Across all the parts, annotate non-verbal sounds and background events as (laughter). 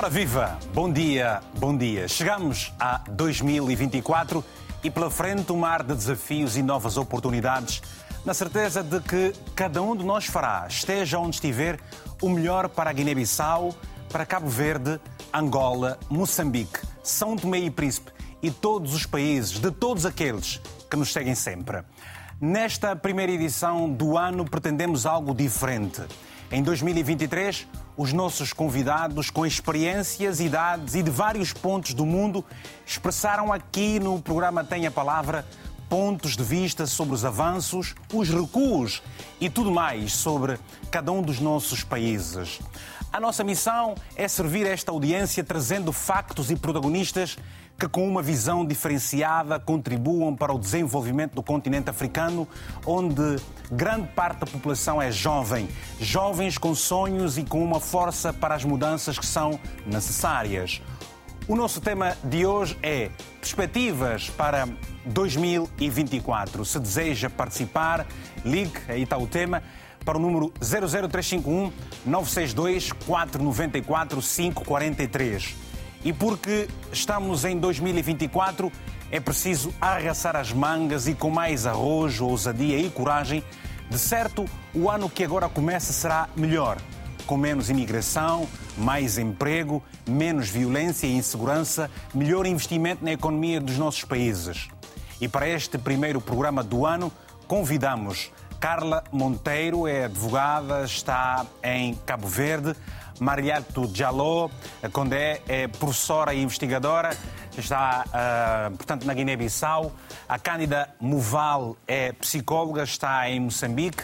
Ora viva! Bom dia, bom dia. Chegamos a 2024 e pela frente um mar de desafios e novas oportunidades, na certeza de que cada um de nós fará, esteja onde estiver, o melhor para a Guiné-Bissau, para Cabo Verde, Angola, Moçambique, São Tomé e Príncipe e todos os países, de todos aqueles que nos seguem sempre. Nesta primeira edição do ano pretendemos algo diferente. Em 2023, os nossos convidados, com experiências, idades e de vários pontos do mundo, expressaram aqui no programa Tem a Palavra pontos de vista sobre os avanços, os recuos e tudo mais sobre cada um dos nossos países. A nossa missão é servir esta audiência trazendo factos e protagonistas que, com uma visão diferenciada, contribuam para o desenvolvimento do continente africano, onde grande parte da população é jovem. Jovens com sonhos e com uma força para as mudanças que são necessárias. O nosso tema de hoje é perspectivas para 2024. Se deseja participar, ligue, aí está o tema, para o número 00351 962 494 543. E porque estamos em 2024, é preciso arregaçar as mangas e com mais arrojo, ousadia e coragem. De certo, o ano que agora começa será melhor, com menos imigração, mais emprego, menos violência e insegurança, melhor investimento na economia dos nossos países. E para este primeiro programa do ano, convidamos Carla Monteiro, é advogada, está em Cabo Verde. Mariato Jaló, Condé é professora e investigadora, está, uh, portanto, na Guiné-Bissau. A Cândida Moval é psicóloga, está em Moçambique.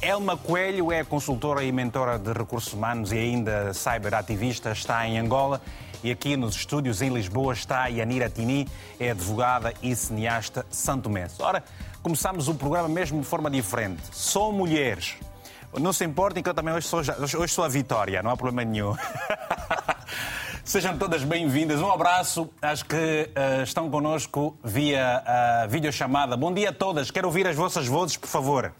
Elma Coelho é consultora e mentora de recursos humanos e ainda cyberativista, está em Angola. E aqui nos estúdios em Lisboa está Yanira Tini, é advogada e cineasta santo Mês. Ora, começamos o programa mesmo de forma diferente. Só mulheres. Não se importem que eu também hoje sou, hoje sou a Vitória, não há problema nenhum. (laughs) Sejam todas bem-vindas. Um abraço às que uh, estão connosco via uh, videochamada. Bom dia a todas. Quero ouvir as vossas vozes, por favor.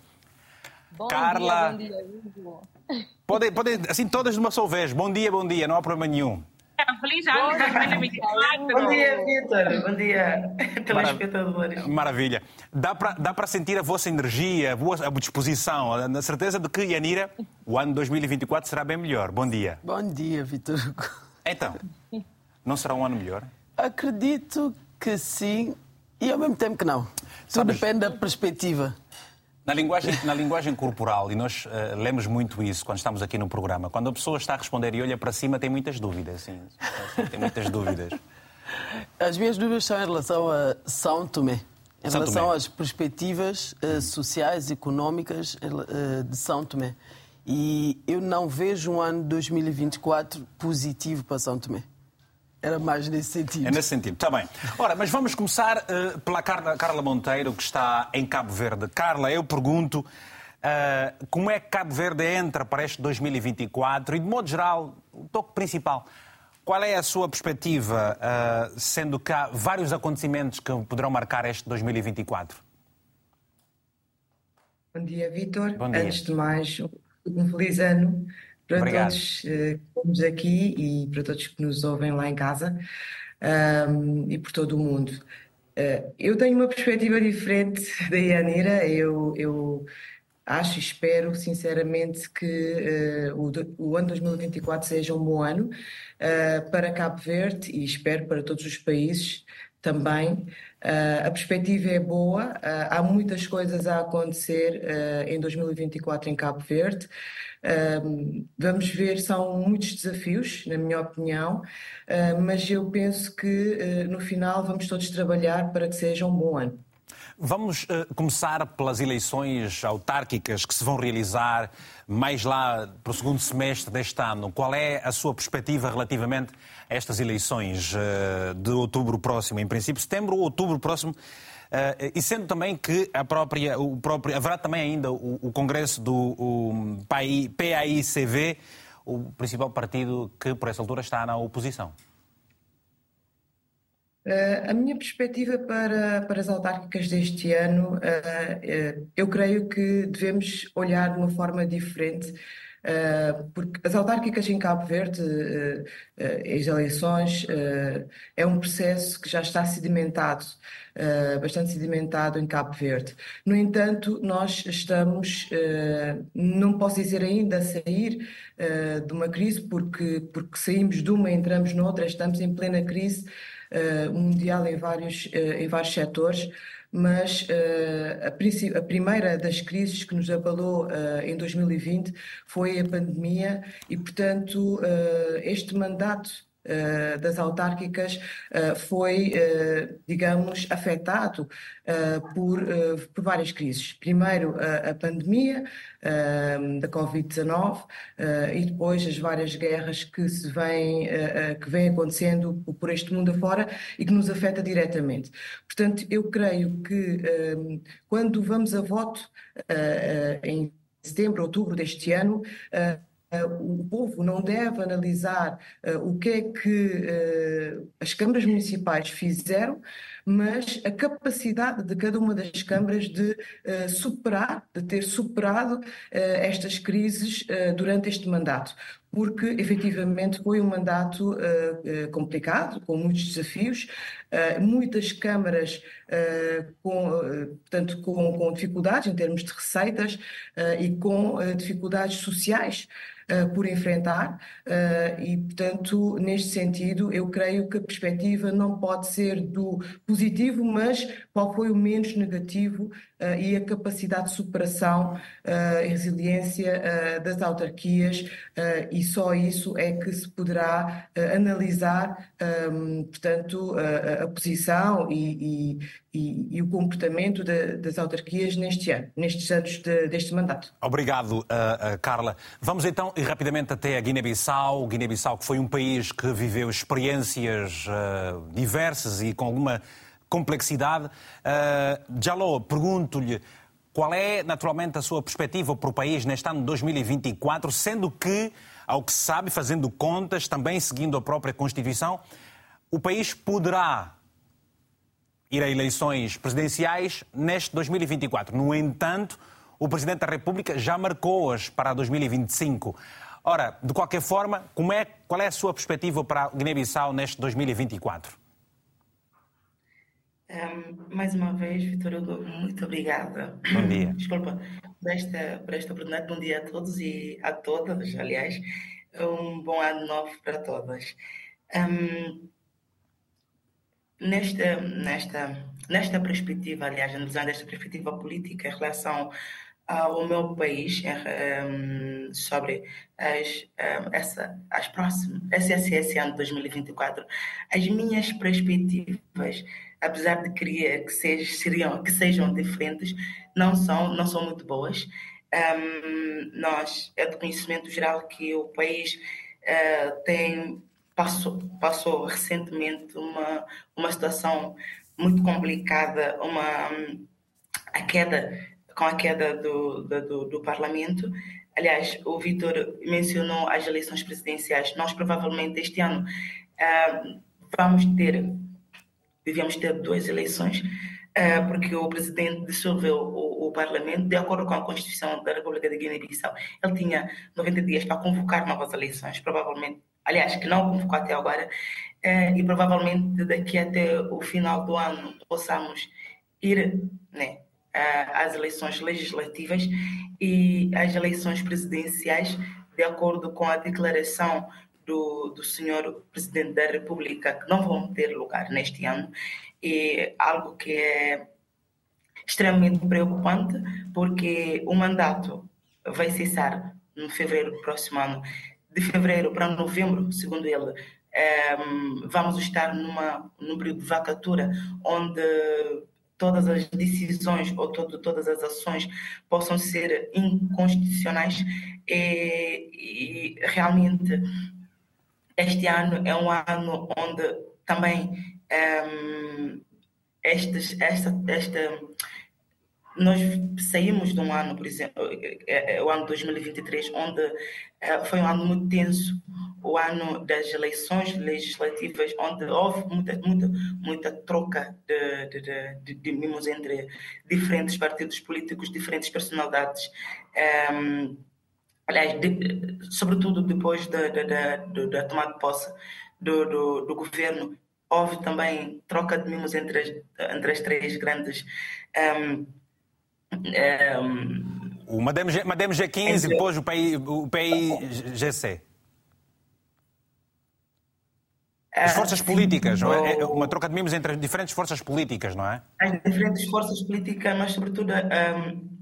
Bom Carla. Dia, bom dia. Podem, podem, assim, todas de uma só vez. Bom dia, bom dia, não há problema nenhum. Bom dia, Vitor. Bom dia, telespectadores. Maravilha. Dá para dá sentir a vossa energia, a vossa disposição, na certeza de que, Yanira, o ano 2024 será bem melhor. Bom dia. Bom dia, Vitor. Então, não será um ano melhor? Acredito que sim e ao mesmo tempo que não. Tudo Sabes... depende da perspectiva. Na linguagem, na linguagem corporal, e nós uh, lemos muito isso quando estamos aqui no programa, quando a pessoa está a responder e olha para cima, tem muitas dúvidas. Sim, tem muitas dúvidas. As minhas dúvidas são em relação a São Tomé. Em São relação Tomé. às perspectivas uh, sociais e económicas uh, de São Tomé. E eu não vejo um ano 2024 positivo para São Tomé. Era mais nesse sentido. É nesse sentido, está bem. Ora, mas vamos começar uh, pela Carla, Carla, Monteiro, que está em Cabo Verde. Carla, eu pergunto uh, como é que Cabo Verde entra para este 2024 e, de modo geral, o toque principal. Qual é a sua perspectiva, uh, sendo que há vários acontecimentos que poderão marcar este 2024? Bom dia, Vitor. Antes de mais, um feliz ano para Obrigado. todos uh, que estamos aqui e para todos que nos ouvem lá em casa um, e por todo o mundo. Uh, eu tenho uma perspectiva diferente (laughs) da Yanira. Eu, eu acho e espero, sinceramente, que uh, o, o, ano 2024 seja um bom ano uh, para Cabo Verde e espero para todos os países também. Uh, a perspectiva é boa, há muitas coisas a acontecer em 2024 em Cabo Verde vamos ver, são muitos desafios, na minha opinião, uh, mas eu penso que uh, no final vamos todos trabalhar para que seja um bom ano. Vamos uh, começar pelas eleições autárquicas que se vão realizar mais lá para o segundo semestre deste ano. Qual é a sua perspectiva relativamente estas eleições de outubro próximo? Em princípio, setembro ou outubro próximo Uh, e sendo também que a própria, o próprio, haverá também ainda o, o Congresso do o PAICV, o principal partido que por essa altura está na oposição. Uh, a minha perspectiva para, para as autárquicas deste ano, uh, eu creio que devemos olhar de uma forma diferente porque as autárquicas em Cabo Verde, as eleições, é um processo que já está sedimentado, bastante sedimentado em Cabo Verde. No entanto, nós estamos, não posso dizer ainda sair de uma crise, porque, porque saímos de uma entramos noutra, estamos em plena crise mundial em vários, em vários setores mas uh, a, a, primeira das crises que nos abalou uh, em 2020 foi a pandemia e, portanto, uh, este mandato das autárquicas foi, digamos, afetado por, por várias crises. Primeiro, a pandemia da Covid-19 e depois as várias guerras que se vêm, que vêm acontecendo por este mundo afora e que nos afeta diretamente. Portanto, eu creio que quando vamos a voto em setembro, outubro deste ano, o povo não deve analisar uh, o que é que uh, as câmaras municipais fizeram, mas a capacidade de cada uma das câmaras de uh, superar, de ter superado estas crises durante este mandato. Porque efetivamente foi um mandato complicado, com muitos desafios, muitas câmaras com, portanto, com, com dificuldades em termos de receitas e com dificuldades sociais. Eh, por enfrentar uh, e, portanto, neste sentido, eu creio que a perspectiva não pode ser do positivo, mas qual foi o menos negativo uh, e a capacidade de superação e resiliência das autarquias e só isso é que se poderá analisar, um, portanto, a, posição e, e, e, o comportamento de, das autarquias neste ano, nestes anos de, deste mandato. Obrigado, Carla. Vamos então e rapidamente até a Guiné-Bissau. Guiné-Bissau que foi um país que viveu experiências uh, diversas e com alguma complexidade. Uh, Jaló, pergunto-lhe qual é, naturalmente, a sua perspectiva para o país neste ano de 2024, sendo que, ao que se sabe, fazendo contas, também seguindo a própria Constituição, o país poderá ir a eleições presidenciais neste 2024. No entanto, o Presidente da República já marcou-as para 2025. Ora, de qualquer forma, como é, qual é a sua perspectiva para Guiné-Bissau neste 2024? Um, mais uma vez, Vitor Hugo, muito obrigada. Bom dia. (clears throat) Desculpa por esta, por esta oportunidade. Bom dia a todos e a todas, aliás. Um bom ano novo para todas. Um, nesta, nesta, nesta perspectiva, aliás, analisando esta perspectiva política em relação ao meu país um, sobre as, um, essa, as próximas, esse ano de 2024, as minhas perspectivas, apesar de querer que, sejam, que sejam diferentes, não são, não são muito boas. Um, nós, é de conhecimento geral que o país uh, tem, passou, passou recentemente uma, uma situação muito complicada, uma, a queda com a queda do, do, do Parlamento. Aliás, o Vitor mencionou as eleições presidenciais. Nós, provavelmente, este ano uh, vamos ter, devemos ter duas eleições, uh, porque o presidente dissolveu o, o, Parlamento de acordo com a Constituição da República de Guiné-Bissau. Ele tinha 90 dias para convocar novas eleições, provavelmente, aliás, que não convocou até agora, uh, e provavelmente daqui até o final do ano possamos ir né, às eleições legislativas e às eleições presidenciais, de acordo com a declaração do, do senhor presidente da República, que não vão ter lugar neste ano, e algo que é extremamente preocupante, porque o mandato vai cessar no fevereiro do próximo ano. De fevereiro para novembro, segundo ele, é, vamos estar numa, num período de vacatura, onde todas as decisões ou todo, todas as ações possam ser inconstitucionais e, e, realmente este ano é um ano onde também um, ehm, estes, esta, esta nós saímos de um ano, por exemplo, é, é o ano 2023, onde foi um ano muito tenso, o ano das eleições legislativas, onde houve muita, muita, muita troca de, de, de, de mimos entre diferentes partidos políticos, diferentes personalidades. Um, aliás, de, sobretudo depois da, da, da, da, tomada de posse do, do, do, governo, houve também troca de mimos entre as, entre as três grandes. Um, um, o Madame, G, Madame G15 entre... e depois o PI, o PIGC. As forças políticas, não é? é? Uma troca de mimos entre as diferentes forças políticas, não é? As diferentes forças políticas, mas sobretudo um,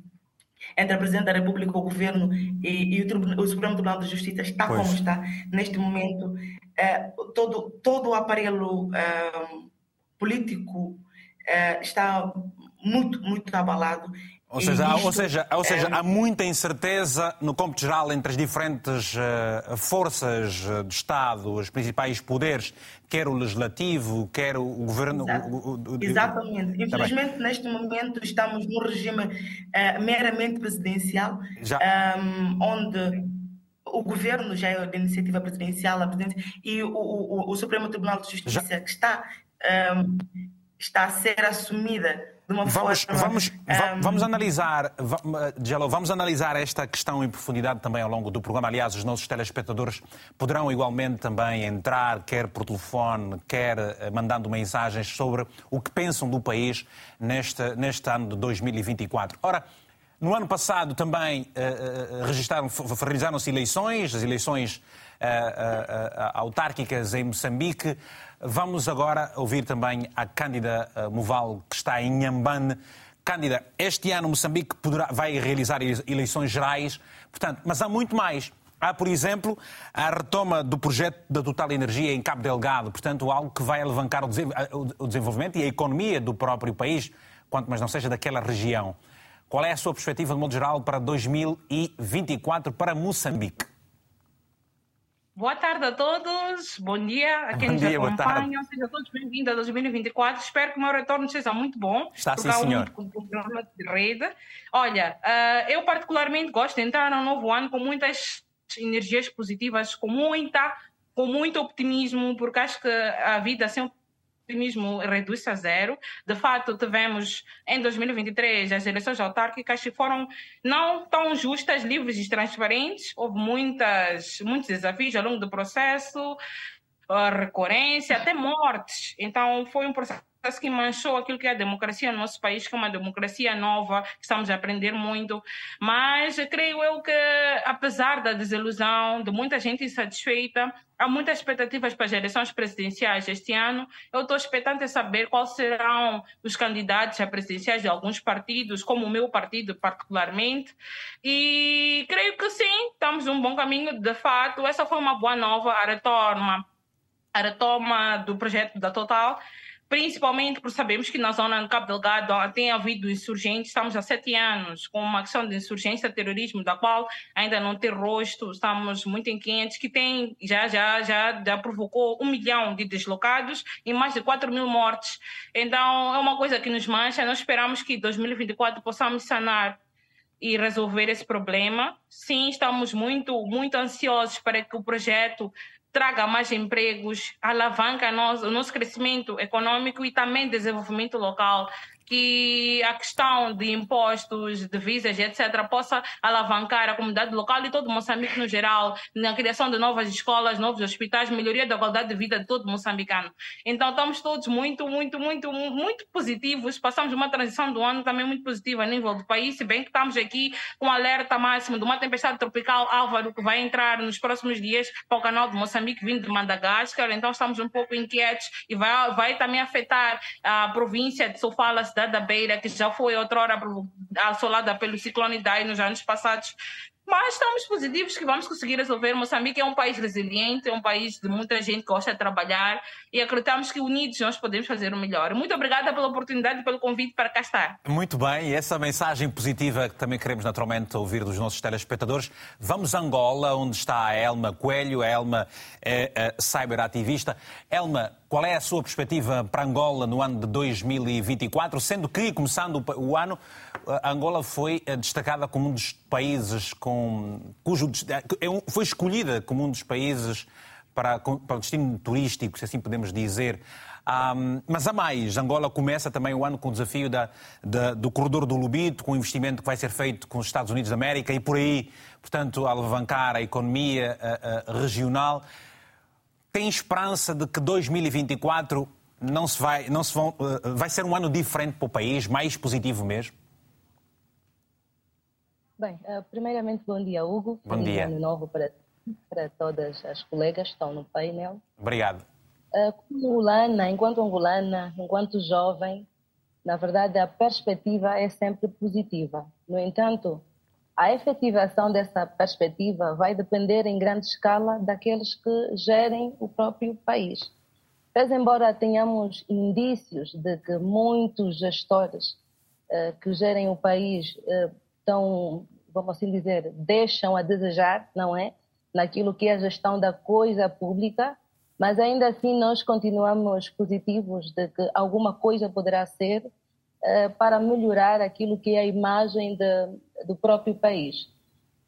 entre a Presidente da República, o Governo e, e o, o, Supremo Tribunal de Justiça está pois. como está neste momento. Uh, todo, todo o aparelho uh, político uh, está muito, muito abalado ou seja, há, ou seja, ou seja, é... há muita incerteza no cômputo geral entre as diferentes uh, forças uh, do Estado, os principais poderes, quer o legislativo, quer o governo. O, o, Exatamente. Tá Infelizmente, neste momento, estamos num regime uh, meramente presidencial, um, onde o governo já é de iniciativa presidencial, a e o, o, o Supremo Tribunal de Justiça, Já... que está, um, está a ser assumida vamos, forma, vamos, um... vamos analisar, Gelo, vamos analisar esta questão em profundidade também ao longo do programa. Aliás, os nossos telespectadores poderão igualmente também entrar, quer por telefone, quer eh, mandando mensagens sobre o que pensam do país neste, neste ano de 2024. Ora, no ano passado também uh, registraram, realizaram-se eleições, as eleições uh, uh, autárquicas em Moçambique. Vamos agora ouvir também a Cândida eh, Moval, que está em Nhambane. Cândida, este ano Moçambique poderá, vai realizar eleições gerais, portanto, mas há muito mais. Há, por exemplo, a retoma do projeto da Total Energia em Cabo Delgado, portanto, algo que vai alavancar o desenvolvimento e a economia do próprio país, quanto mais não seja daquela região. Qual é a sua perspectiva, de modo geral, para 2024 para Moçambique? Boa tarde a todos, bom dia a quem bom nos dia, acompanha, sejam todos bem-vindos a 2024. Espero que o meu retorno seja muito bom. Está sim, senhor. O programa de rede. Olha, uh, eu particularmente gosto de entrar no novo ano com muitas energias positivas, com muita, com muito optimismo, porque acho que a vida sempre optimismo reduz-se a zero. De fato, tivemos em 2023 as eleições autárquicas que foram não tão justas, livres e transparentes. Houve muitas, muitos desafios ao longo do processo, recorrência, até mortes. Então, foi um processo que manchou aquilo que é a democracia no nosso país, que é uma democracia nova, estamos a aprender muito. Mas creio eu que, apesar da desilusão, de muita gente insatisfeita, há muitas expectativas para as eleições presidenciais este ano. Eu estou expectante em saber quais serão os candidatos a presidenciais de alguns partidos, como o meu partido particularmente. E creio que sim, estamos num bom caminho. De fato, essa foi uma boa nova, a retoma, a retoma do projeto da Total principalmente porque sabemos que na zona do Cabo Delgado tem havido insurgentes, estamos há sete anos com uma ação de insurgência, terrorismo, da qual ainda não tem rosto, estamos muito inquietos, que tem, já, já, já, já provocou um milhão de deslocados e mais de 4 mil mortes. Então, é uma coisa que nos mancha, nós esperamos que em 2024 possamos sanar e resolver esse problema. Sim, estamos muito, muito ansiosos para que o projeto traga mais empregos, alavanca o nosso crescimento econômico e também desenvolvimento local que a questão de impostos, de visas, etc., possa alavancar a comunidade local e todo Moçambique no geral, na criação de novas escolas, novos hospitais, melhoria da qualidade de vida de todo moçambicano. Então, estamos todos muito, muito, muito, muito positivos. Passamos uma transição do ano também muito positiva a nível do país, se bem que estamos aqui com alerta máximo de uma tempestade tropical Álvaro que vai entrar nos próximos dias para o canal de Moçambique vindo de Madagascar. Então, estamos um pouco inquietos e vai, vai também afetar a província de Sofala, cidade da Beira, que já foi outrora assolada pelo ciclone Dai nos anos passados, mas estamos positivos que vamos conseguir resolver. Moçambique é um país resiliente, é um país de muita gente que gosta de trabalhar e acreditamos que unidos nós podemos fazer o melhor. Muito obrigada pela oportunidade e pelo convite para cá estar. Muito bem, e essa mensagem positiva que também queremos naturalmente ouvir dos nossos telespectadores. Vamos a Angola, onde está a Elma Coelho. A Elma é a cyberativista. Elma, qual é a sua perspectiva para Angola no ano de 2024? Sendo que, começando o ano, Angola foi eh, destacada como um dos países com, cujo é foi escolhida como um dos países para, para o destino turístico, se assim podemos dizer, Um, mas há mais. Angola começa também o ano com o desafio da, da, do corredor do Lubito, com o investimento que vai ser feito com os Estados Unidos da América e por aí, portanto, alavancar a economia a, a, regional. Tem esperança de que 2024 não se vai, não se vão, uh, vai ser um ano diferente para o país, mais positivo mesmo? Bem, uh, primeiramente, bom dia, Hugo. Bom Feliz dia. ano novo para, para todas as colegas que estão no painel. Obrigado. Uh, como angolana, enquanto angolana, enquanto jovem, na verdade a perspectiva é sempre positiva. No entanto, a efetivação dessa perspectiva vai depender em grande escala daqueles que gerem o próprio país. Mas, embora tenhamos indícios de que muitos gestores uh, que gerem o país estão, vamos assim dizer, deixam a desejar, não é? Naquilo que é a gestão da coisa pública, mas ainda assim nós continuamos positivos de que alguma coisa poderá ser uh, para melhorar aquilo que é a imagem de, do próprio país.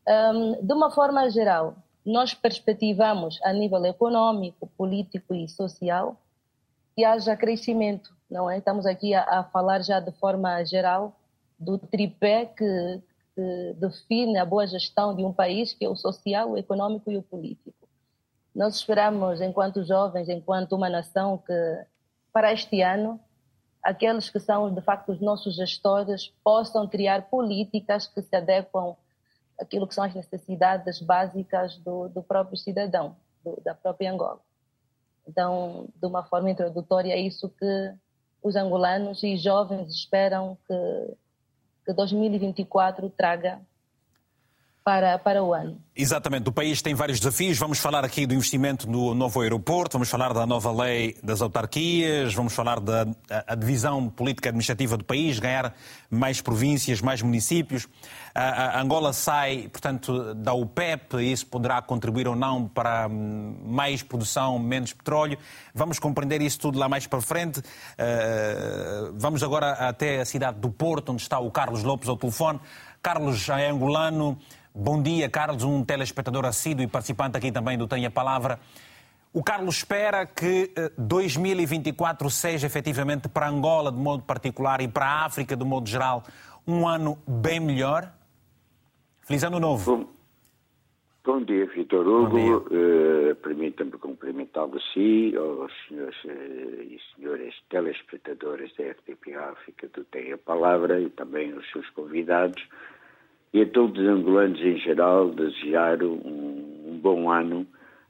Um, de uma forma geral, nós perspectivamos a nível econômico, político e social que haja crescimento, não é? Estamos aqui a, a falar já de forma geral do tripé que, que, define a boa gestão de um país, que é o social, o econômico e o político. Nós esperamos, enquanto jovens, enquanto uma nação, que para este ano aqueles que são de facto os nossos gestores possam criar políticas que se adequam àquilo que são as necessidades básicas do, do próprio cidadão, do, da própria Angola. Então, de uma forma introdutória, é isso que os angolanos e jovens esperam que, que 2024 traga para, para o ano. Exatamente, o país tem vários desafios. Vamos falar aqui do investimento no novo aeroporto, vamos falar da nova lei das autarquias, vamos falar da a, divisão política administrativa do país, ganhar mais províncias, mais municípios. A, a Angola sai, portanto, da OPEP, isso poderá contribuir ou não para hum, mais produção, menos petróleo. Vamos compreender isso tudo lá mais para frente. Uh, vamos agora até a cidade do Porto, onde está o Carlos Lopes ao telefone. Carlos é angolano, Bom dia, Carlos, um telespectador assíduo e participante aqui também do Tem a Palavra. O Carlos espera que 2024 eh, seja efetivamente para Angola de modo particular e para a África de modo geral um ano bem melhor? Feliz ano novo. Bom, bom dia, Vitor Hugo. Uh, Permita-me cumprimentá-lo a si, aos senhores uh, e senhores telespectadores da RTP África do Tem a Palavra e também aos seus convidados e a todos os angolanos em geral desejar um, um bom ano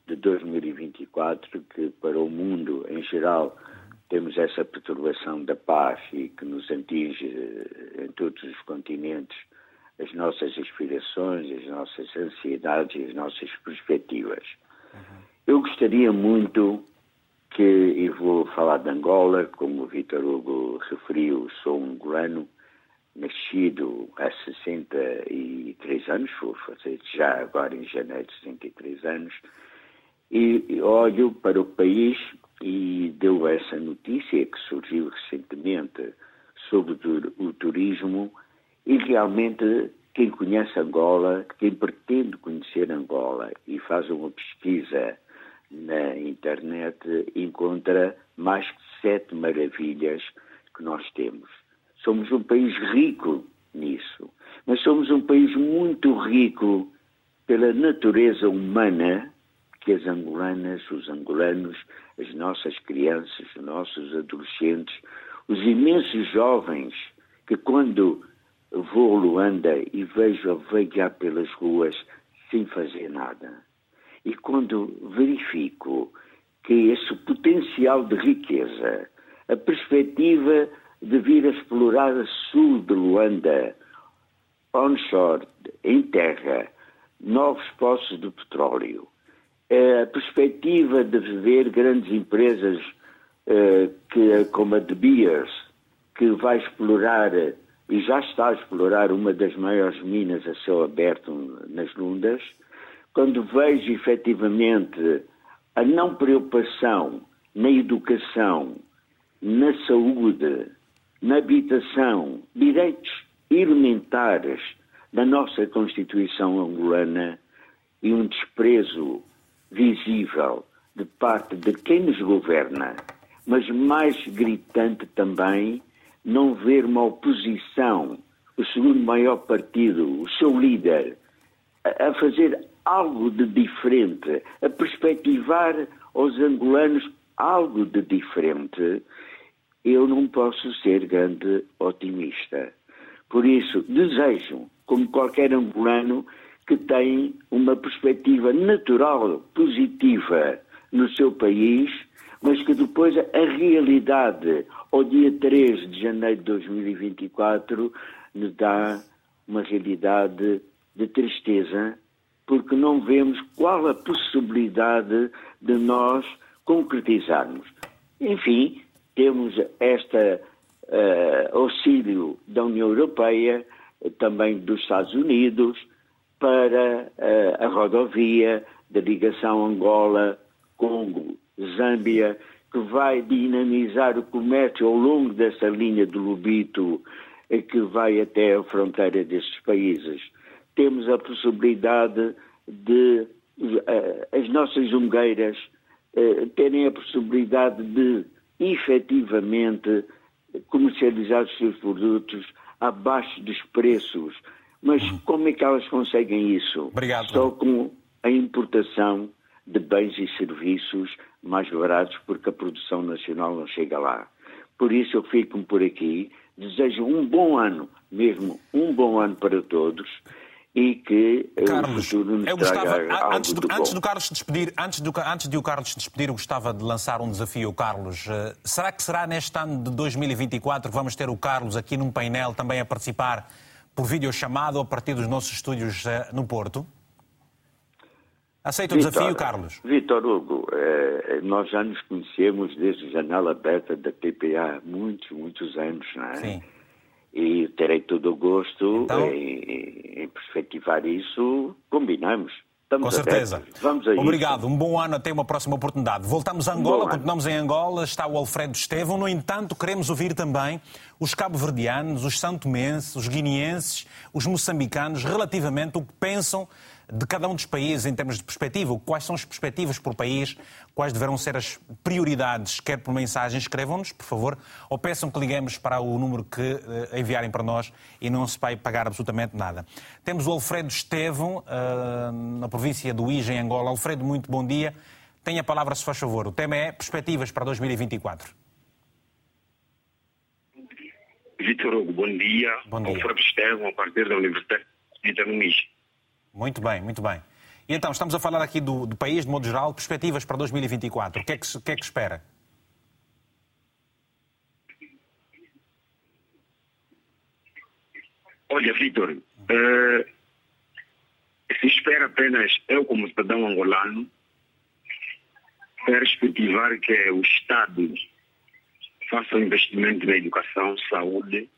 de 2024, que para o mundo em geral temos essa perturbação da paz e que nos atinge eh, em todos os continentes as nossas aspirações, as nossas ansiedades e as nossas perspectivas. Uhum. Eu gostaria muito que, e vou falar de Angola, como o Vitor Hugo referiu, sou um angolano, nascido há 63 anos, vou fazer já agora em janeiro 63 anos, e olho para o país e deu essa notícia que surgiu recentemente sobre o turismo e realmente quem conhece Angola, quem pretende conhecer Angola e faz uma pesquisa na internet encontra mais de sete maravilhas que nós temos. Somos um país rico nisso, mas somos um país muito rico pela natureza humana que as angolanas, os angolanos, as nossas crianças, os nossos adolescentes, os imensos jovens que quando vou a Luanda e vejo a vaguear pelas ruas sem fazer nada. E quando verifico que esse potencial de riqueza, a perspectiva de vir a explorar a sul de Luanda, onshore, em terra, novos poços de petróleo. A perspectiva de ver grandes empresas uh, que, como a De Beers, que vai explorar e já está a explorar uma das maiores minas a céu aberto nas Lundas, quando vejo efetivamente a não preocupação na educação, na saúde, na habitação, direitos elementares da nossa Constituição angolana e um desprezo visível de parte de quem nos governa, mas mais gritante também não ver uma oposição, o segundo maior partido, o seu líder, a fazer algo de diferente, a perspectivar aos angolanos algo de diferente, eu não posso ser grande otimista. Por isso, desejo, como qualquer angolano, que tem uma perspectiva natural, positiva no seu país, mas que depois a realidade, ao dia 3 de janeiro de 2024, nos dá uma realidade de tristeza, porque não vemos qual a possibilidade de nós concretizarmos. Enfim, temos este uh, auxílio da União Europeia, também dos Estados Unidos, para uh, a rodovia da ligação Angola-Congo-Zâmbia, que vai dinamizar o comércio ao longo dessa linha do Lubito, que vai até a fronteira destes países. Temos a possibilidade de uh, as nossas ungueiras uh, terem a possibilidade de efetivamente comercializar os seus produtos abaixo dos preços. Mas como é que elas conseguem isso? Obrigado. Só com a importação de bens e serviços mais baratos, porque a produção nacional não chega lá. Por isso eu fico por aqui. Desejo um bom ano, mesmo um bom ano para todos e que Carlos, o eu gostava, traga antes, do, de antes do Carlos se despedir, antes, do, antes de o Carlos se despedir, eu gostava de lançar um desafio, Carlos. Eh, será que será neste ano de 2024 que vamos ter o Carlos aqui num painel também a participar por videochamada ou a partir dos nossos estúdios eh, no Porto? Aceita o desafio, Carlos? Vitor Hugo, eh, nós já nos conhecemos desde a janela aberta da TPA há muitos, muitos anos, não é? Sim. E terei todo o gosto Então? em, em perspectivar isso. Combinamos. Estamos Com certeza. abertos. Vamos a isso. Obrigado. Um bom ano até uma próxima oportunidade. Voltamos a Angola, bom ano. continuamos em Angola. Está o Alfredo Estevão. No entanto, queremos ouvir também os cabo-verdianos, os santomenses, os guineenses, os moçambicanos, relativamente o que pensam de cada um dos países em termos de perspectiva. Quais são as perspectivas por país? Quais deverão ser as prioridades? Quer por mensagem, escrevam-nos, por favor, ou peçam que liguemos para o número que eh, enviarem para nós e não se vai pagar absolutamente nada. Temos o Alfredo Estevão, eh, na província do Ija, em Angola. Alfredo, muito bom dia. Tenha a palavra, se faz favor. O tema é perspectivas para 2024. Vitor Hugo, bom dia. Bom dia. Alfredo Estevão, a partir da Universidade de Itanumis. Muito bem, muito bem. E então, estamos a falar aqui do, do país, de modo geral, perspectivas para 2024. O que é que, que, é que espera? Olha, Vitor, eh, se espera apenas eu, como cidadão angolano, perspectivar que o Estado faça um investimento na educação, saúde,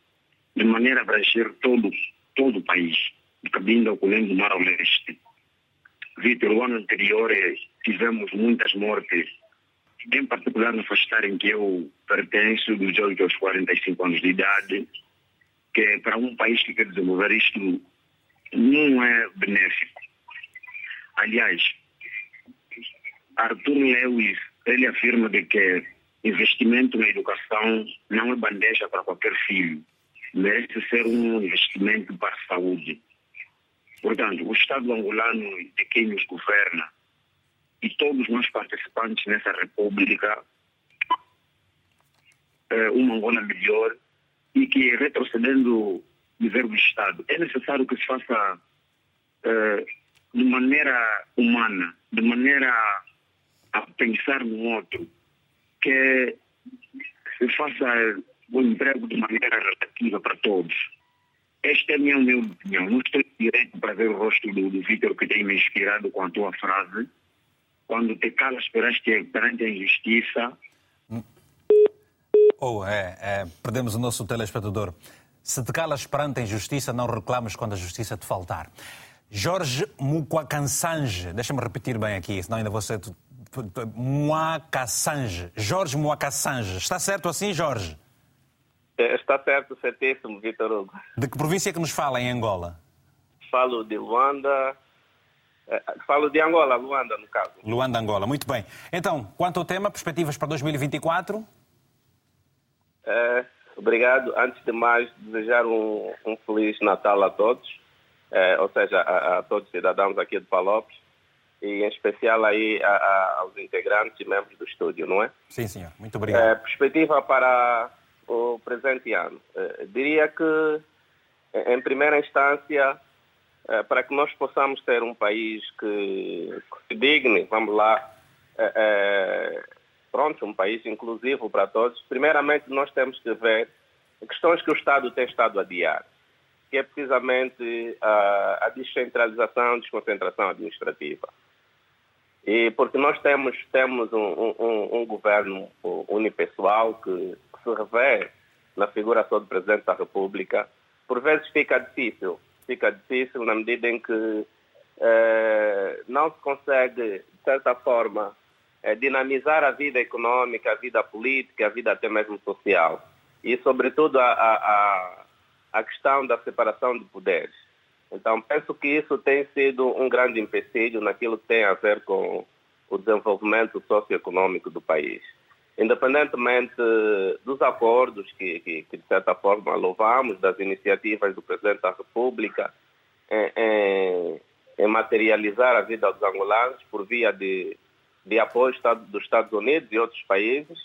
de maneira a abranger todo, todo o país, Cabinda ao Colém do Mar ao Leste. Vitor, o ano anterior eh, tivemos muitas mortes, em particular no Fastar em que eu pertenço, dos 18 aos 45 anos de idade, que para um país que quer desenvolver isto não é benéfico. Aliás, Arthur Lewis, ele afirma de que investimento na educação não é bandeja para qualquer filho, merece ser um investimento para a saúde. Portanto, o Estado angolano de quem nos governa e todos nós participantes nessa república, eh, uma Angola melhor e que retrocedendo de verbo Estado, é necessário que se faça eh, de maneira humana, de maneira a pensar no outro, que se faça o emprego de maneira relativa para todos. Esta é a minha opinião. Não estou direito para ver o rosto do, do Vítor que tem me inspirado com a tua frase. Quando te calas perante, perante a injustiça, Ou é, é, perdemos o nosso telespectador. Se te calas perante a injustiça, não reclames quando a justiça te faltar. Jorge Mukwakassange, deixa-me repetir bem aqui, senão ainda vou ser... Muakassange. Jorge Muakassange. Está certo assim, Jorge? Está certo, certíssimo, Vitor Hugo. De que província é que nos fala em Angola? Falo de Luanda. é, Falo de Angola, Luanda, no caso. Luanda, Angola. Muito bem. Então, quanto ao tema, perspectivas para 2024? É, obrigado. Antes de mais, desejar um, um Feliz Natal a todos, é, ou seja, a, a, todos os cidadãos aqui de Palopes e em especial aí a, a, aos integrantes e membros do estúdio, não é? Sim, senhor. Muito obrigado. É, perspectiva para o presente ano. É, diria que, em primeira instância, é, para que nós possamos ter um país que, que se digne, vamos lá, é, pronto, um país inclusivo para todos, primeiramente nós temos que ver questões que o Estado tem estado a adiar, que é precisamente a, a descentralização, desconcentração administrativa. E porque nós temos, temos um, um, um governo unipessoal que, se revê na figura só do Presidente da República, por vezes fica difícil. Fica difícil na medida em que eh, não se consegue, de certa forma, eh, dinamizar a vida econômica, a vida política, a vida até mesmo social. E, sobretudo, a, a, a questão da separação de poderes. Então, penso que isso tem sido um grande empecilho naquilo que tem a ver com o desenvolvimento socioeconômico do país. Independentemente dos acordos que, que, que de certa forma, louvamos, das iniciativas do Presidente da República em, em, em materializar a vida dos angolanos por via de, de apoio dos Estados Unidos e outros países,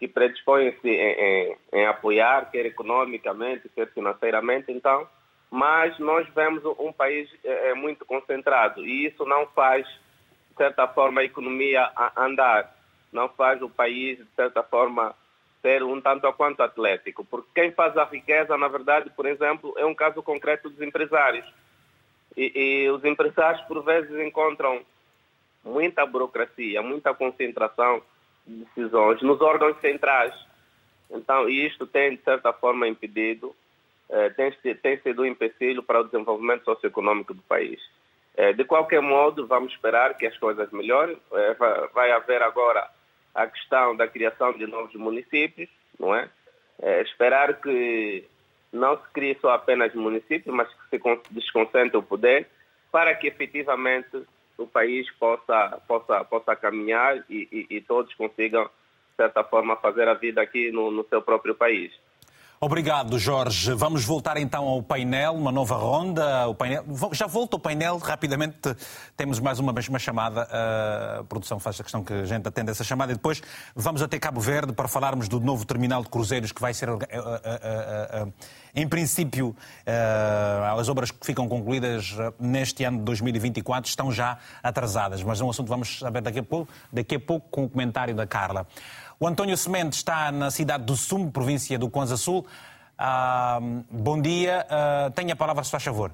que predispõem-se em, em, apoiar, quer economicamente, quer financeiramente, então, mas nós vemos um país é, muito concentrado e isso não faz, de certa forma, a economia andar, não faz o país, de certa forma, ser um tanto quanto atlético, porque quem faz a riqueza, na verdade, por exemplo, é um caso concreto dos empresários. E, e os empresários, por vezes, encontram muita burocracia, muita concentração de decisões nos órgãos centrais. Então, isto tem, de certa forma, impedido eh, tem, tem sido um empecilho para o desenvolvimento socioeconômico do país. Eh, de qualquer modo, vamos esperar que as coisas melhorem. Eh, vai haver agora a questão da criação de novos municípios, não é? Esperar que não se crie só apenas municípios, mas que se desconcentre o poder para que efetivamente o país possa, possa, possa caminhar e, e, e todos consigam, de certa forma, fazer a vida aqui no, no seu próprio país. Obrigado, Jorge. Vamos voltar então ao painel, uma nova ronda. O painel... Já volto ao painel, rapidamente temos mais uma, uma chamada. A produção faz a questão que a gente atenda essa chamada e depois vamos até Cabo Verde para falarmos do novo terminal de cruzeiros que vai ser, eh, eh, em princípio, as obras que ficam concluídas neste ano de 2024 estão já atrasadas, mas é um assunto que vamos saber daqui a pouco, daqui a pouco com o comentário da Carla. O António Semente está na cidade do Sumo, província do Kwanza Sul. Ah, bom dia. Uh, tenha a palavra, se faz favor.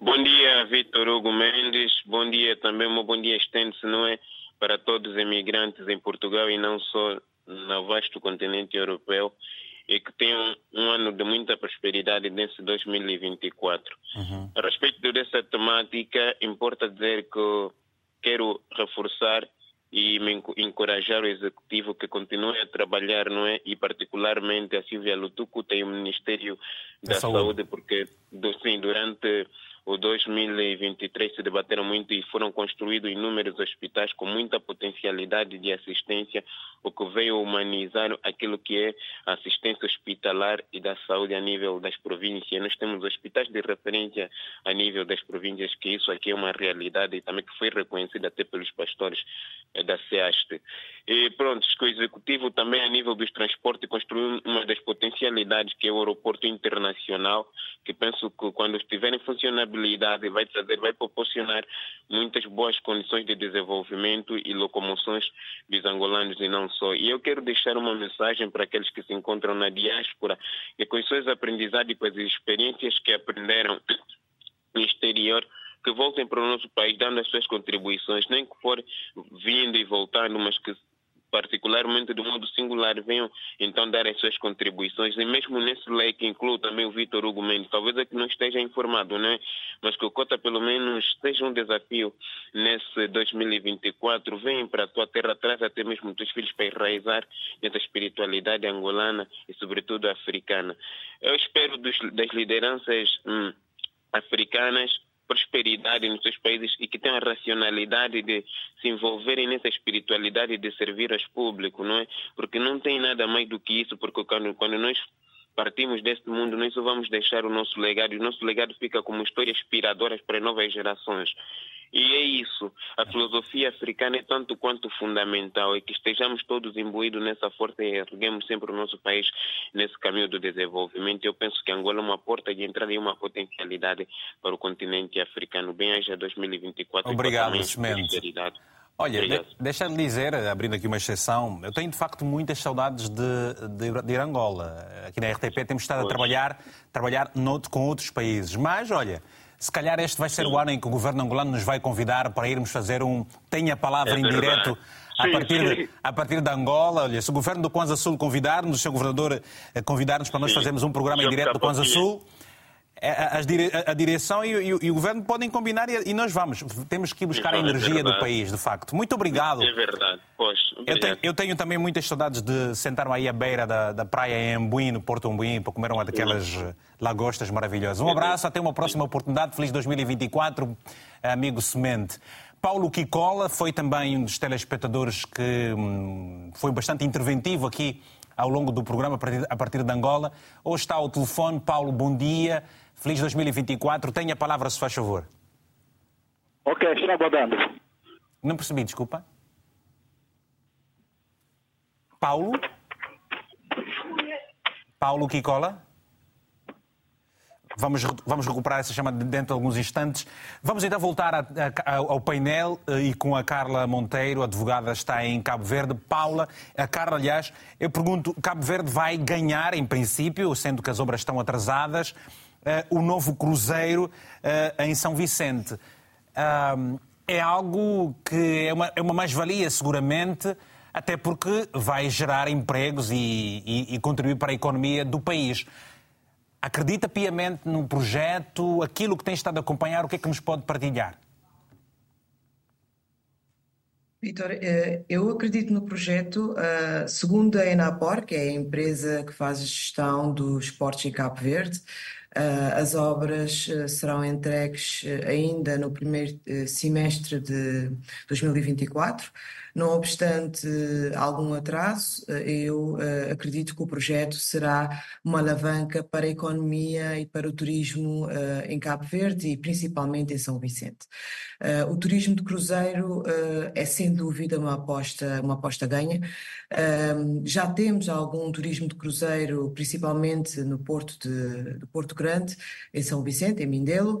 Bom dia, Vitor Hugo Mendes. Bom dia também, um bom dia estende-se, não é? Para todos os imigrantes em Portugal e não só no vasto continente europeu e que tenham um ano de muita prosperidade nesse 2024. Uhum. A respeito dessa temática, importa dizer que quero reforçar e me encorajar o executivo que continue a trabalhar, não é? E particularmente a Silvia Lutuco tem o Ministério da, da Saúde. Saúde, porque sim, durante o 2023 se debateram muito e foram construídos inúmeros hospitais com muita potencialidade de assistência, o que veio humanizar aquilo que é a assistência hospitalar e da saúde a nível das províncias. Nós temos hospitais de referência a nível das províncias, que isso aqui é uma realidade e também que foi reconhecida até pelos pastores eh, da SEAST. E pronto, o executivo também a nível dos transportes construiu uma das potencialidades que é o aeroporto internacional, que penso que quando estiver em funcionamento viabilidade vai trazer, vai proporcionar muitas boas condições de desenvolvimento e locomoções dos angolanos e não só. E eu quero deixar uma mensagem para aqueles que se encontram na diáspora e com as suas aprendizados e com as experiências que aprenderam no exterior que voltem para o nosso país dando as suas contribuições, nem que for vindo e voltando, mas que particularmente do modo singular, venham então dar as suas contribuições. E mesmo nesse leque incluo também o Vitor Hugo Mendes, talvez é que não esteja informado, né? mas que o Cota pelo menos seja um desafio nesse 2024. Venham para a tua terra, traz até mesmo teus filhos para enraizar nessa espiritualidade angolana e sobretudo africana. Eu espero dos, das lideranças hum, africanas prosperidade nos seus países e que tenham a racionalidade de se envolverem nessa espiritualidade de servir aos públicos, não é? Porque não tem nada mais do que isso, porque quando, quando nós partimos deste mundo, nós só vamos deixar o nosso legado e o nosso legado fica como histórias inspiradoras para novas gerações. E é isso. A filosofia africana é tanto quanto fundamental, é que estejamos todos imbuídos nessa força e erguemos sempre o nosso país nesse caminho do desenvolvimento. Eu penso que Angola é uma porta de entrada e uma potencialidade para o continente africano. Bem, haja 2024. Obrigado, Semente. Olha, de, deixa-me dizer, abrindo aqui uma exceção, eu tenho de facto muitas saudades de, de, de ir a Angola. Aqui na RTP temos estado a trabalhar, trabalhar noutro, com outros países. Mas, olha, se calhar este vai ser o ano em que o governo angolano nos vai convidar para irmos fazer um Tenha a Palavra é em direto a partir, de, a partir de Angola. Olha, se o governo do Kwanza Sul convidar-nos, o seu governador eh, convidar-nos para nós fazermos um programa em direto do Kwanza Sul, a, a, direção e, o governo podem combinar e, nós vamos. Temos que ir buscar a energia é do país, de facto. Muito obrigado. É verdade, pois. Eu tenho, eu tenho, também muitas saudades de sentar-me aí à beira da, da praia em Ambuim, no Porto Ambuim, para comer uma daquelas lagostas maravilhosas. Um abraço, até uma próxima oportunidade. Feliz 2024, amigo Semente. Paulo Kikola foi também um dos telespectadores que hum, foi bastante interventivo aqui ao longo do programa a partir, a partir de Angola. Hoje está ao telefone. Paulo, bom dia. Feliz 2024. Tenha a palavra, se faz favor. Ok, estou aguardando. Não percebi, desculpa. Paulo? Paulo Kikola? Vamos, vamos recuperar essa chamada dentro de alguns instantes. Vamos então voltar a, a, ao painel eh, e com a Carla Monteiro, a advogada está em Cabo Verde. Paula, a Carla, aliás, eu pergunto: Cabo Verde vai ganhar, em princípio, sendo que as obras estão atrasadas, o novo cruzeiro uh, em São Vicente. É algo que é uma, é uma mais-valia, seguramente, até porque vai gerar empregos e, e, e contribuir para a economia do país. Acredita piamente no projeto? Aquilo que tem estado a acompanhar, o que é que nos pode partilhar? Vitor, eu acredito no projeto, segundo a Enapor, que é a empresa que faz a gestão dos esportes em Cabo Verde, as obras uh, serão entregues uh, ainda no primeiro semestre de 2024. Não obstante algum atraso, eu acredito que o projeto será uma alavanca para a economia e para o turismo em Cabo Verde e principalmente em São Vicente. O turismo de cruzeiro é sem dúvida uma aposta, uma aposta ganha. Já temos algum turismo de cruzeiro, principalmente no Porto de, do Porto Grande, em São Vicente, em Mindelo,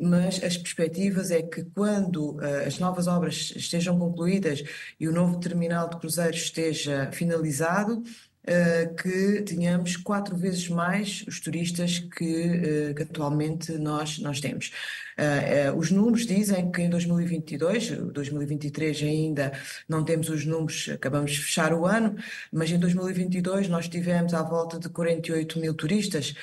mas as perspectivas é que quando as novas obras estejam concluídas e o novo terminal de cruzeiros esteja finalizado, Uh, que tenhamos quatro vezes mais os turistas que, uh, que atualmente nós, nós temos. Uh, os números dizem que em 2022, 2023 ainda não temos os números, acabamos de fechar o ano, mas em 2022 nós tivemos à volta de 48 mil turistas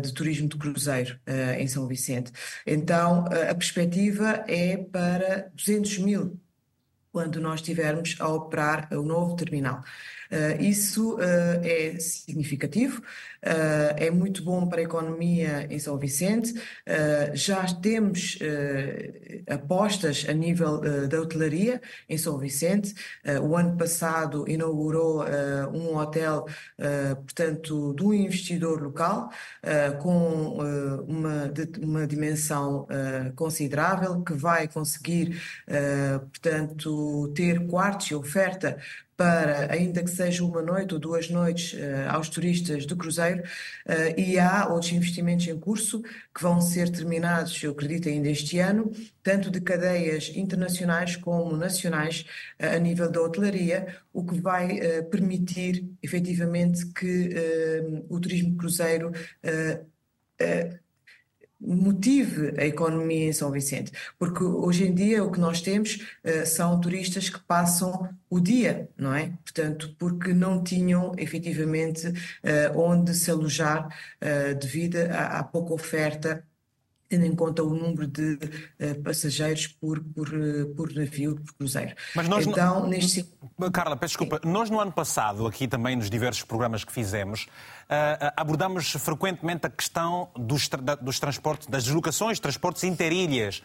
de turismo de cruzeiro em São Vicente. Então a perspectiva é para 200 mil quando nós estivermos a operar o novo terminal. Uh, isso uh, é significativo, uh, é muito bom para a economia em São Vicente. já temos apostas a nível da hotelaria em São Vicente. o ano passado inaugurou um hotel, portanto, do investidor local, com uma, uma dimensão considerável, que vai conseguir, portanto, ter quartos e oferta para, ainda que seja uma noite ou duas noites, uh, aos turistas do cruzeiro, uh, e há outros investimentos em curso que vão ser terminados, eu acredito, ainda este ano, tanto de cadeias internacionais como nacionais uh, a nível da hotelaria, o que vai permitir efetivamente que o turismo cruzeiro motive a economia em São Vicente, porque hoje em dia o que nós temos uh, são turistas que passam o dia, não é? Portanto, porque não tinham efetivamente uh, onde se alojar uh, devido à, à pouca oferta tendo em conta o número de uh, passageiros por, por, uh, por navio, por cruzeiro. Mas nós então, não... neste... Carla, peço desculpa, nós no ano passado, aqui também nos diversos programas que fizemos, uh, abordamos frequentemente a questão dos, dos transportes, das deslocações, transportes interilhas.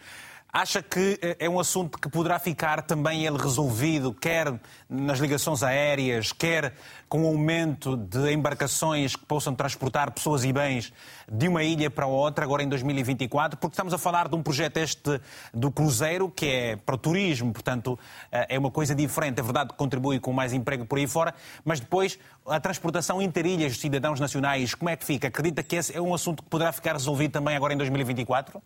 Acha que eh, é um assunto que poderá ficar também ele resolvido, quer nas ligações aéreas, quer com o aumento de embarcações que possam transportar pessoas e bens de uma ilha para outra, agora em 2024? Porque estamos a falar de um projeto este do cruzeiro, que é para o turismo, portanto eh, é uma coisa diferente. É verdade que contribui com mais emprego por aí fora, mas depois a transportação interilhas de cidadãos nacionais, como é que fica? Acredita que esse é um assunto que poderá ficar resolvido também agora em 2024?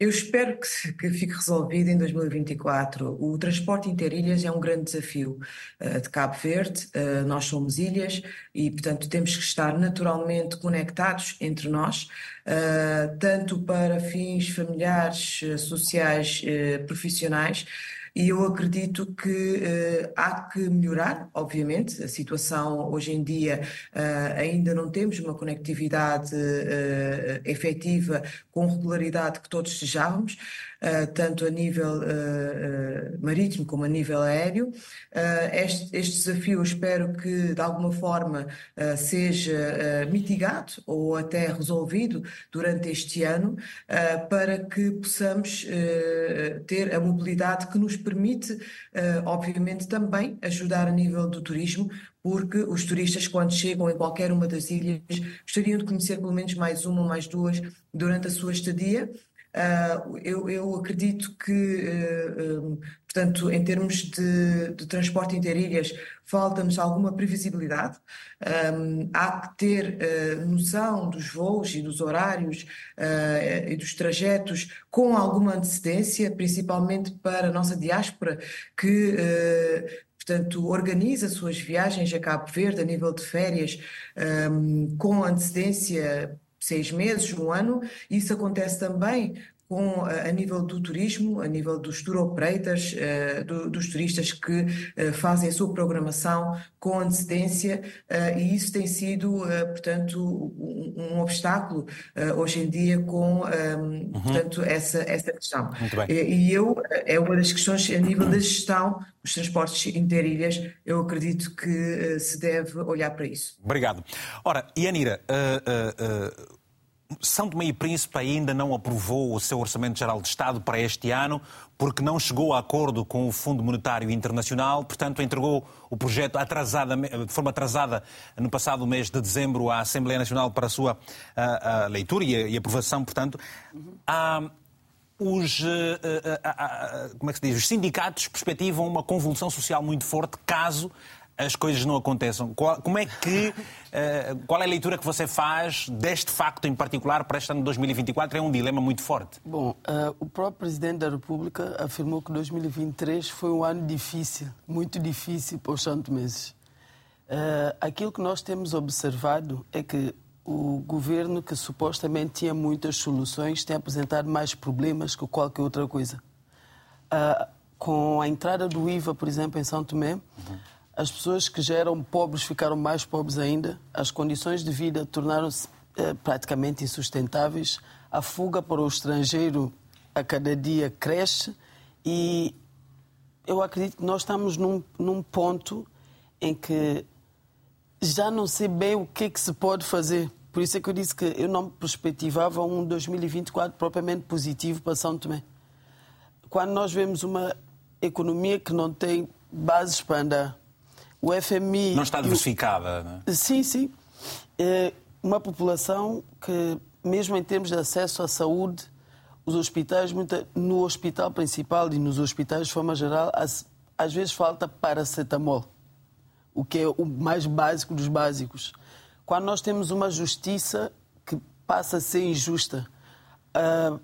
Eu espero que, que, fique resolvido em 2024. O transporte interilhas é um grande desafio uh, de Cabo Verde. Uh, nós somos ilhas e, portanto, temos que estar naturalmente conectados entre nós, uh, tanto para fins familiares, sociais, profissionais e eu acredito que uh, há que melhorar, obviamente. A situação hoje em dia uh, ainda não temos uma conectividade uh, efetiva com regularidade que todos desejávamos. Eh, tanto a nível eh, eh, marítimo como a nível aéreo. Este, este, desafio espero que de alguma forma seja mitigado ou até resolvido durante este ano para que possamos ter a mobilidade que nos permite, obviamente, também ajudar a nível do turismo, porque os turistas, quando chegam em qualquer uma das ilhas, gostariam de conhecer pelo menos mais uma ou mais duas durante a sua estadia Uh, eu, eu, acredito que, uh, um, portanto, em termos de, de transporte interilhas, falta-nos alguma previsibilidade. Um, há que ter uh, noção dos voos e dos horários e dos trajetos com alguma antecedência, principalmente para a nossa diáspora, que portanto, organiza suas viagens a Cabo Verde a nível de férias um, com antecedência seis meses, um ano. Isso acontece também com, a nível do turismo, a nível dos tour operators, uh, do, dos turistas que uh, fazem a sua programação com antecedência uh, e isso tem sido, portanto, um, um obstáculo hoje em dia com, um, uhum. portanto, essa, essa questão. E, e, eu, é uma das questões a nível da gestão dos transportes interilhas, eu acredito que se deve olhar para isso. Obrigado. Ora, Yanira, são Tomé e Príncipe ainda não aprovou o seu Orçamento Geral de Estado para este ano, porque não chegou a acordo com o Fundo Monetário Internacional, portanto, entregou o projeto atrasada, de forma atrasada no passado mês de dezembro à Assembleia Nacional para a sua a, a leitura e, a, e, aprovação, portanto. Há, os, como é que se diz, os sindicatos perspectivam uma convulsão social muito forte caso as coisas não aconteçam. Qual, como é que, uh, qual é a leitura que você faz deste facto em particular para este ano de 2024? É um dilema muito forte. Bom, uh, o próprio Presidente da República afirmou que 2023 foi um ano difícil, muito difícil para os santos meses. Uh, aquilo que nós temos observado é que o governo, que supostamente tinha muitas soluções, tem apresentado mais problemas que qualquer outra coisa. com a entrada do IVA, por exemplo, em São Tomé, uhum as pessoas que já eram pobres ficaram mais pobres ainda, as condições de vida tornaram-se eh, praticamente insustentáveis, a fuga para o estrangeiro a cada dia cresce e eu acredito que nós estamos num, num ponto em que já não sei bem o que é que se pode fazer. Por isso é que eu disse que eu não perspectivava um 2024 propriamente positivo para São Tomé. Quando nós vemos uma economia que não tem bases para andar, o FMI. Não está diversificada, não é? Sim, sim. É uma população que, mesmo em termos de acesso à saúde, os hospitais, no hospital principal e nos hospitais de forma geral, às vezes falta paracetamol, o que é o mais básico dos básicos. Quando nós temos uma justiça que passa a ser injusta, ah,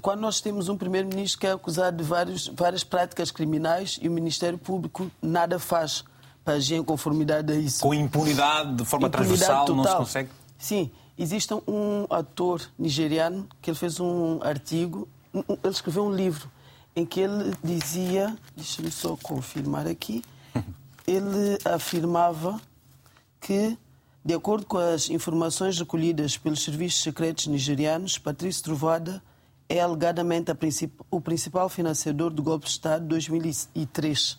quando nós temos um primeiro-ministro que é acusado de vários, várias práticas criminais e o Ministério Público nada faz agir em conformidade a isso. Com impunidade, de forma impunidade transversal, total. não se consegue? Sim. Existe um ator nigeriano que ele fez um artigo, ele escreveu um livro em que ele dizia, deixa-me só confirmar aqui, (laughs) ele afirmava que De acordo com as informações recolhidas pelos serviços secretos nigerianos, Patrício Trovoada é alegadamente princip... o principal financiador do golpe de Estado de 2003.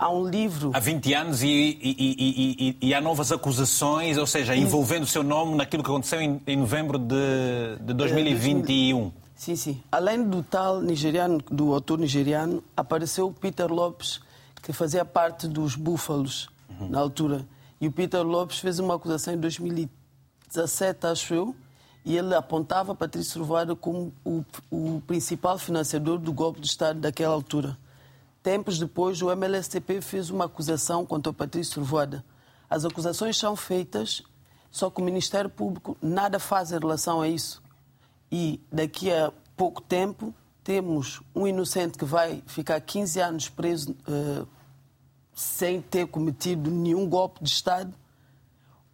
Há um livro. Há 20 anos e, e, e, e há novas acusações, ou seja, envolvendo o seu nome naquilo que aconteceu em, em novembro de, de 2021. Sim, sim. Além do tal nigeriano, do autor nigeriano, apareceu o Peter Lopes, que fazia parte dos Búfalos uhum. na altura. E o Peter Lopes fez uma acusação em 2017, acho eu, e ele apontava Patrício Trovoada como o, o principal financiador do golpe de Estado daquela altura. Tempos depois, o MLSTP fez uma acusação contra o Patrício Trovoada. As acusações são feitas, só que o Ministério Público nada faz em relação a isso. E daqui a pouco tempo temos um inocente que vai ficar 15 anos preso uh, sem ter cometido nenhum golpe de Estado,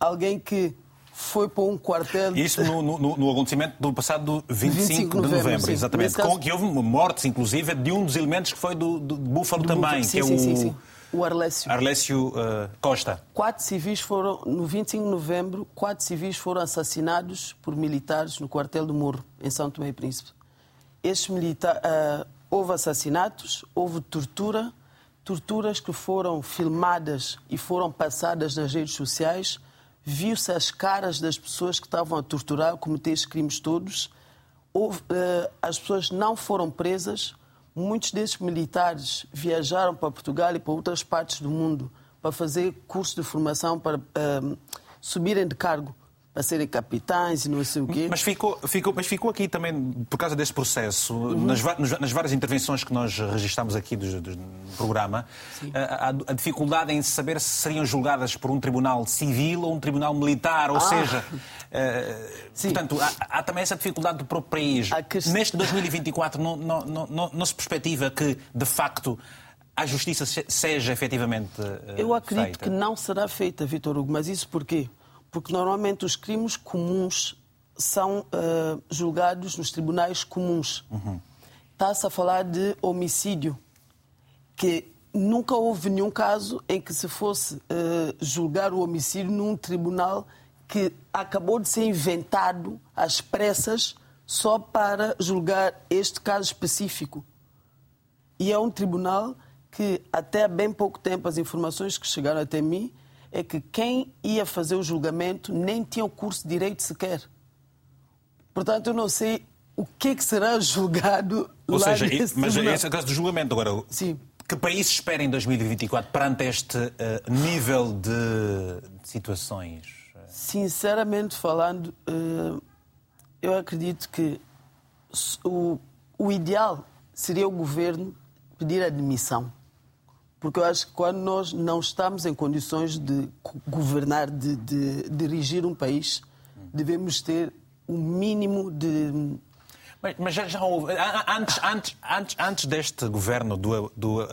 alguém que foi para um quartel. Isso no, no, no acontecimento do passado 25, 25 de novembro, novembro exatamente. Caso... Com que houve mortes, inclusive, de um dos elementos que foi do, do Búfalo do também, sim, que é sim, o. Sim, sim. O Arlécio. Arlécio uh, Costa. Quatro civis foram, no 25 de novembro, quatro civis foram assassinados por militares no quartel do Morro, em São Tomé e Príncipe. Estes militares. Uh, houve assassinatos, houve tortura, torturas que foram filmadas e foram passadas nas redes sociais, viu-se as caras das pessoas que estavam a torturar, a cometer estes crimes todos. Houve, uh, as pessoas não foram presas. Muitos desses militares viajaram para Portugal e para outras partes do mundo para fazer curso de formação para uh, subirem de cargo para serem capitães e não sei o quê. Mas ficou, ficou, mas ficou aqui também, por causa desse processo, uhum. nas, nas, várias intervenções que nós registramos aqui do, do programa, a, a, dificuldade em saber se seriam julgadas por um tribunal civil ou um tribunal militar, ou ah. seja, uh, portanto, há, há, também essa dificuldade do próprio país. Que... Neste 2024 não, não, não, não se perspectiva que, de facto, a justiça seja efetivamente uh, Eu acredito feita. que não será feita, Vitor Hugo, mas isso porquê? Porque normalmente os crimes comuns são uh, julgados nos tribunais comuns. Uhum. Está-se a falar de homicídio, que nunca houve nenhum caso em que se fosse uh, julgar o homicídio num tribunal que acabou de ser inventado às pressas só para julgar este caso específico. E é um tribunal que, até há bem pouco tempo, as informações que chegaram até mim, é que quem ia fazer o julgamento nem tinha o curso de direito sequer. Portanto, eu não sei o que, é que será (laughs) julgado Ou lá seja, mas tribunal. esse é o caso do julgamento. Agora, Sim. que país espera em 2024 perante este uh, nível de, de, situações? Sinceramente falando, uh, eu acredito que o, o ideal seria o governo pedir admissão. Porque eu acho que quando nós não estamos em condições de governar, de, de, dirigir um país, devemos ter o mínimo de mas, já, já, houve. Antes, antes, antes, antes deste governo do, do uh,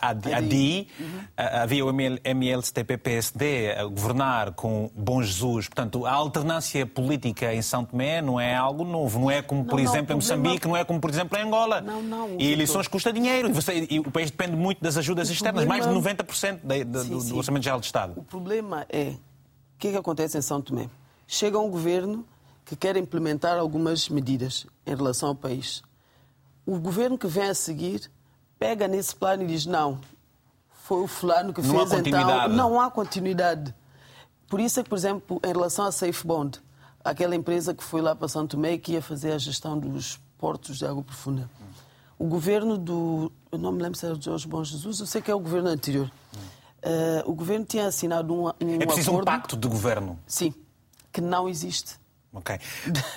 ADI, ADI uhum. uh, havia o MLSTP-PSD a governar com Bom Jesus. Portanto, a alternância política em São Tomé não é algo novo. Não é como, por não, exemplo, não, em Moçambique, não é como, por exemplo, em Angola. Não, não. E eleições custa dinheiro. E, você, e, o país depende muito das ajudas o externas. Problema... Mais de 90% de, de, sim, do, sim. do Orçamento Geral do Estado. O problema é... O que, é que acontece em São Tomé? Chega um governo que quer implementar algumas medidas em relação ao país. O governo que vem a seguir pega nesse plano e diz: não, foi o fulano que não fez, então. Não há continuidade. Por isso é que, por exemplo, em relação à Safe Bond, aquela empresa que foi lá para Santo Tomé e que ia fazer a gestão dos portos de água profunda. O governo do. Eu não me lembro se era o Jorge Bom Jesus, eu sei que é o governo anterior. Uh, o governo tinha assinado um, um É preciso acordo, um pacto de governo. Sim, que não existe. Ok.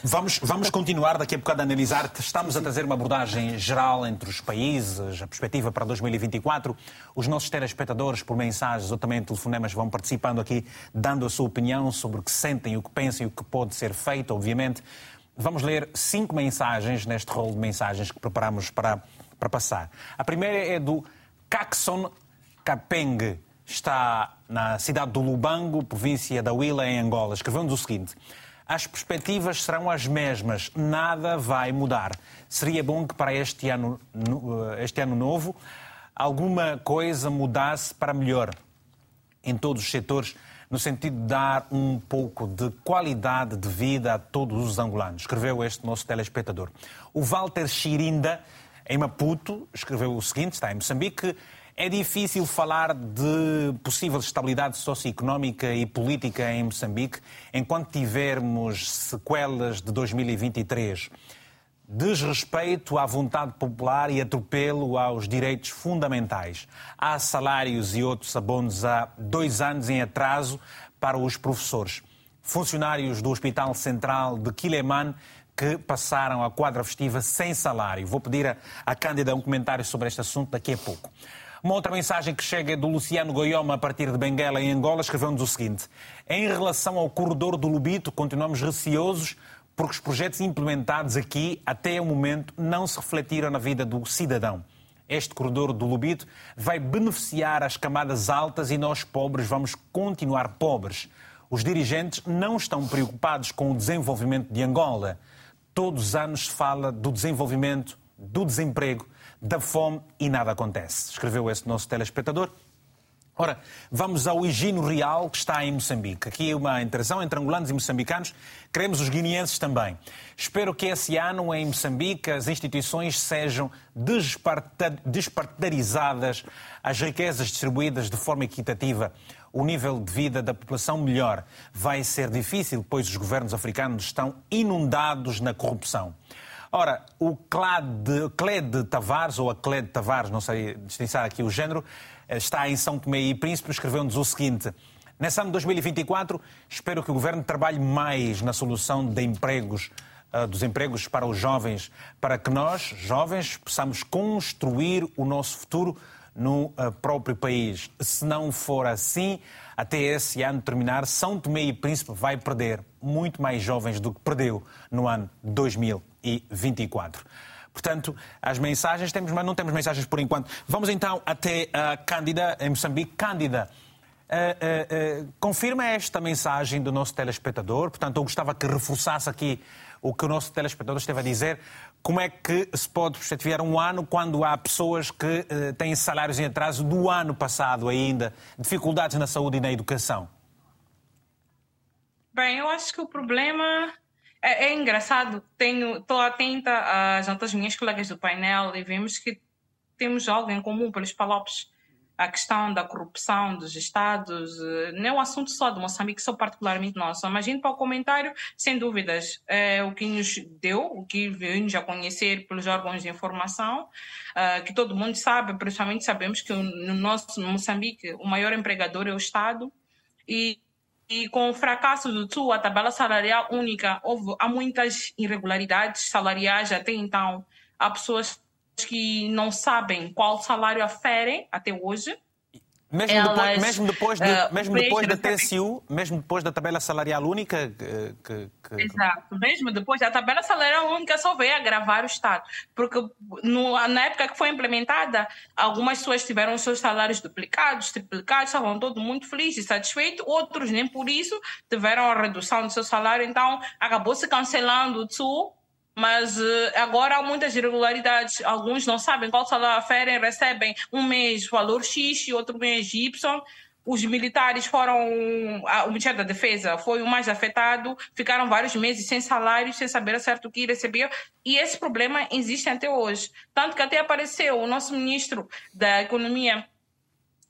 Vamos, vamos continuar daqui a bocado a analisar. Estamos a trazer uma abordagem geral entre os países, a perspectiva para 2024. Os nossos telespectadores, por mensagens ou também telefonemas, vão participando aqui, dando a sua opinião sobre o que sentem, o que pensam e o que pode ser feito, obviamente. Vamos ler cinco mensagens neste rol de mensagens que preparamos para, para passar. A primeira é do Caxon Capeng. Está na cidade do Lubango, província da Huila, em Angola. Escreveu-nos o seguinte as perspectivas serão as mesmas, nada vai mudar. Seria bom que para este ano, eh, este ano novo alguma coisa mudasse para melhor em todos os setores no sentido de dar um pouco de qualidade de vida a todos os angolanos. Escreveu este nosso telespectador. O Walter Chirinda, em Maputo, escreveu o seguinte: está em Moçambique. É difícil falar de possível estabilidade socioeconómica e política em Moçambique enquanto tivermos sequelas de 2023 desrespeito à vontade popular e atropelo aos direitos fundamentais. Há salários e outros abonos há dois anos em atraso para os professores. Funcionários do Hospital Central de Quileman que passaram a quadra festiva sem salário. Vou pedir a, a Cândida um comentário sobre este assunto daqui a pouco. Uma outra mensagem que chega é do Luciano Goioma, a partir de Benguela, em Angola, escreveu-nos o seguinte: Em relação ao corredor do Lubito, continuamos receosos porque os projetos implementados aqui, até o momento, não se refletiram na vida do cidadão. Este corredor do Lubito vai beneficiar as camadas altas e nós, pobres, vamos continuar pobres. Os dirigentes não estão preocupados com o desenvolvimento de Angola. Todos os anos se fala do desenvolvimento, do desemprego, da fome e nada acontece. Escreveu esse nosso telespectador. Ora, vamos ao Higino Real, que está em Moçambique. Aqui uma interação entre angolanos e moçambicanos. Queremos os guineenses também. Espero que esse ano, em Moçambique, as instituições sejam despartidarizadas, as riquezas distribuídas de forma equitativa, o nível de vida da população melhor. Vai ser difícil, pois os governos africanos estão inundados na corrupção. Ora, o Cled Tavares, ou a Cled Tavares, não sei distinguir aqui o género, está em São Tomé e Príncipe, escreveu-nos o seguinte. Nesse ano de 2024, espero que o Governo trabalhe mais na solução de empregos, uh, dos empregos para os jovens, para que nós, jovens, possamos construir o nosso futuro no uh, próprio país. Se não for assim, até esse ano terminar, São Tomé e Príncipe vai perder muito mais jovens do que perdeu no ano 2024. Portanto, as mensagens temos, mas não temos mensagens por enquanto. Vamos então até a Cândida, em Moçambique. Cândida, uh, uh, uh, confirma esta mensagem do nosso telespectador. Portanto, eu gostava que reforçasse aqui o que o nosso telespectador esteve a dizer. Como é que se pode perspectivar um ano quando há pessoas que têm salários em atraso do ano passado ainda, dificuldades na saúde e na educação? Bem, eu acho que o problema é, é engraçado, estou atenta às outras minhas colegas do painel e vemos que temos algo em comum pelos palopes. A questão da corrupção dos Estados, eh, não é um assunto só de Moçambique, só particularmente nosso. Mas indo para o comentário, sem dúvidas, é o que nos deu, o que vimos a conhecer pelos órgãos de informação, uh, que todo mundo sabe, principalmente sabemos que no nosso no Moçambique o maior empregador é o Estado. E e com o fracasso do TSU, a tabela salarial única, houve, há muitas irregularidades salariais até então. Há pessoas que não sabem qual salário aferem até hoje. Mesmo Elas, depois, mesmo depois, de, uh, mesmo depois da TSU, mesmo depois da tabela salarial única? Que, que... Exato, mesmo depois da tabela salarial única só veio agravar o Estado. Porque no, na época que foi implementada, algumas pessoas tiveram seus salários duplicados, triplicados, estavam todo muito felizes e satisfeitos, outros nem por isso tiveram a redução do seu salário, então acabou se cancelando o TSU mas uh, agora há muitas irregularidades. Alguns não sabem qual salário aferem, recebem um mês valor X e outro mês Y. Os militares foram. o Ministério da Defesa foi o mais afetado, ficaram vários meses sem salário, sem saber certo o que recebiam. E esse problema existe até hoje. Tanto que até apareceu o nosso ministro da Economia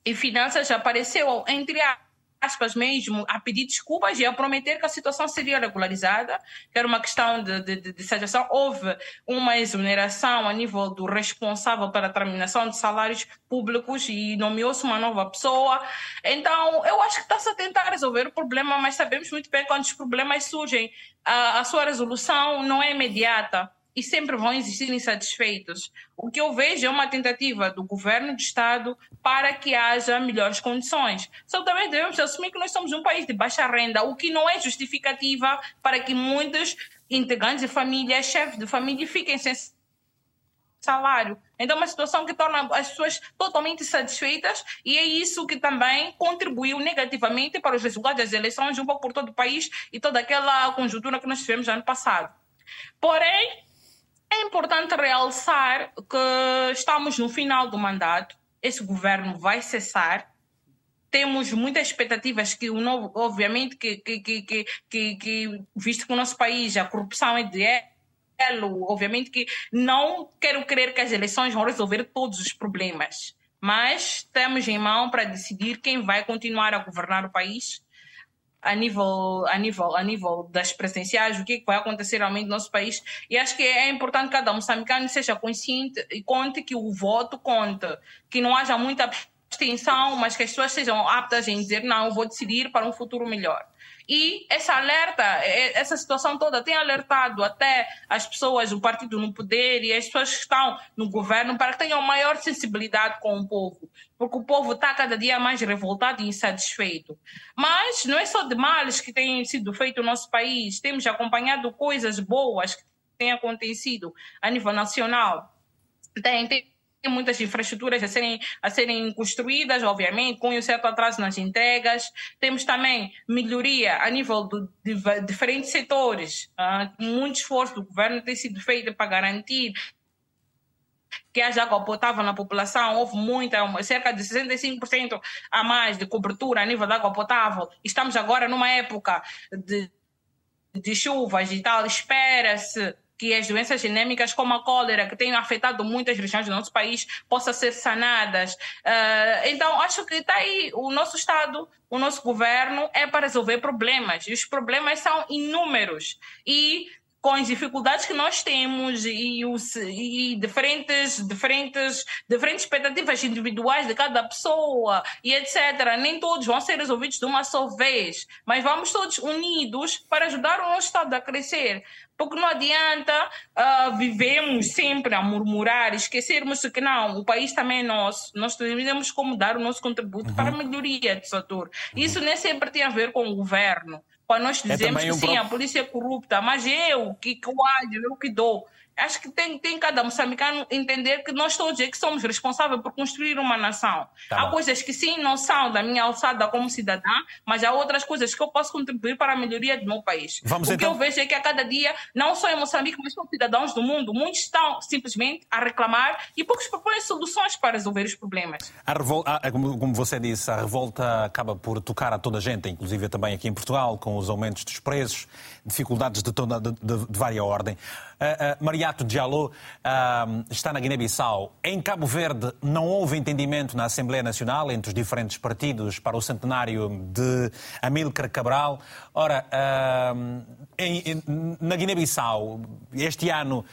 e Finanças, apareceu entre a aspas mesmo, a pedir desculpas e a prometer que a situação seria regularizada, que era uma questão de, de, de situação. Houve uma exoneração a nível do responsável pela terminação de salários públicos e nomeou-se uma nova pessoa. Então, eu acho que está-se a tentar resolver o problema, mas sabemos muito bem quando os problemas surgem, a, a sua resolução não é imediata e sempre vão existir insatisfeitos. O que eu vejo é uma tentativa do governo do Estado para que haja melhores condições. Só também devemos assumir que nós somos um país de baixa renda, o que não é justificativa para que muitos integrantes de família, chefes de família, fiquem sem salário. Então, é uma situação que torna as pessoas totalmente insatisfeitas e é isso que também contribuiu negativamente para os resultados das eleições, um pouco por todo o país e toda aquela conjuntura que nós tivemos ano passado. Porém, é importante realçar que estamos no final do mandato, esse governo vai cessar. Temos muitas expectativas que o novo, obviamente, que, que, que, que, que visto que o nosso país a corrupção é de elo, obviamente que não quero crer que as eleições vão resolver todos os problemas, mas temos em mão para decidir quem vai continuar a governar o país a nível, a nível, a nível das presenciais, o que, é que vai acontecer realmente no nosso país. E acho que é importante que cada moçambicano seja consciente e conte que o voto conta, que não haja muita abstenção, mas que as pessoas sejam aptas em dizer não, vou decidir para um futuro melhor. E essa alerta, essa situação toda tem alertado até as pessoas, o partido no poder e as pessoas que estão no governo para que tenham maior sensibilidade com o povo, porque o povo está cada dia mais revoltado e insatisfeito. Mas não é só de males que têm sido feitos no nosso país, temos acompanhado coisas boas que têm acontecido a nível nacional. Tem, tem muitas infraestruturas a serem, a serem construídas, obviamente, com um certo atraso nas entregas. Temos também melhoria a nível de, de diferentes setores. Uh, muito esforço do governo tem sido feito para garantir que haja água potável na população, houve muita, cerca de 65% a mais de cobertura a nível da água potável. Estamos agora numa época de, de chuvas e tal, espera-se que as doenças endêmicas como a cólera, que têm afetado muitas regiões do nosso país, possam ser sanadas. Uh, então, acho que está aí o nosso Estado, o nosso governo é para resolver problemas. E os problemas são inúmeros. E com as dificuldades que nós temos e, os, e diferentes, diferentes, diferentes expectativas individuais de cada pessoa e etc. Nem todos vão ser resolvidos de uma só vez, mas vamos todos unidos para ajudar o nosso Estado a crescer. Porque não adianta uh, vivemos sempre a murmurar, esquecermos que não, o país também é nosso, nós temos como dar o nosso contributo uhum. para a melhoria do setor. Uhum. Isso nem sempre tem a ver com o governo. Quando nós é dizemos é que um sim, a polícia é corrupta, mas eu que, que eu que dou acho que tem, tem cada moçambicano entender que nós todos é que somos responsáveis por construir uma nação. Tá há coisas que sim não são da minha alçada como cidadã, mas há outras coisas que eu posso contribuir para a melhoria do meu país. Vamos o então... que eu vejo é que a cada dia, não só em Moçambique, mas com cidadãos do mundo, muitos estão simplesmente a reclamar e poucos propõem soluções para resolver os problemas. A revolta, como você disse, a revolta acaba por tocar a toda a gente, inclusive também aqui em Portugal, com os aumentos dos preços, dificuldades de, toda, de, de, de várias ordem. Uh, uh, Mariato Diallo uh, está na Guiné-Bissau. Em Cabo Verde não houve entendimento na Assembleia Nacional entre os diferentes partidos para o centenário de Amílcar Cabral. Ora, em, em, na Guiné-Bissau, este ano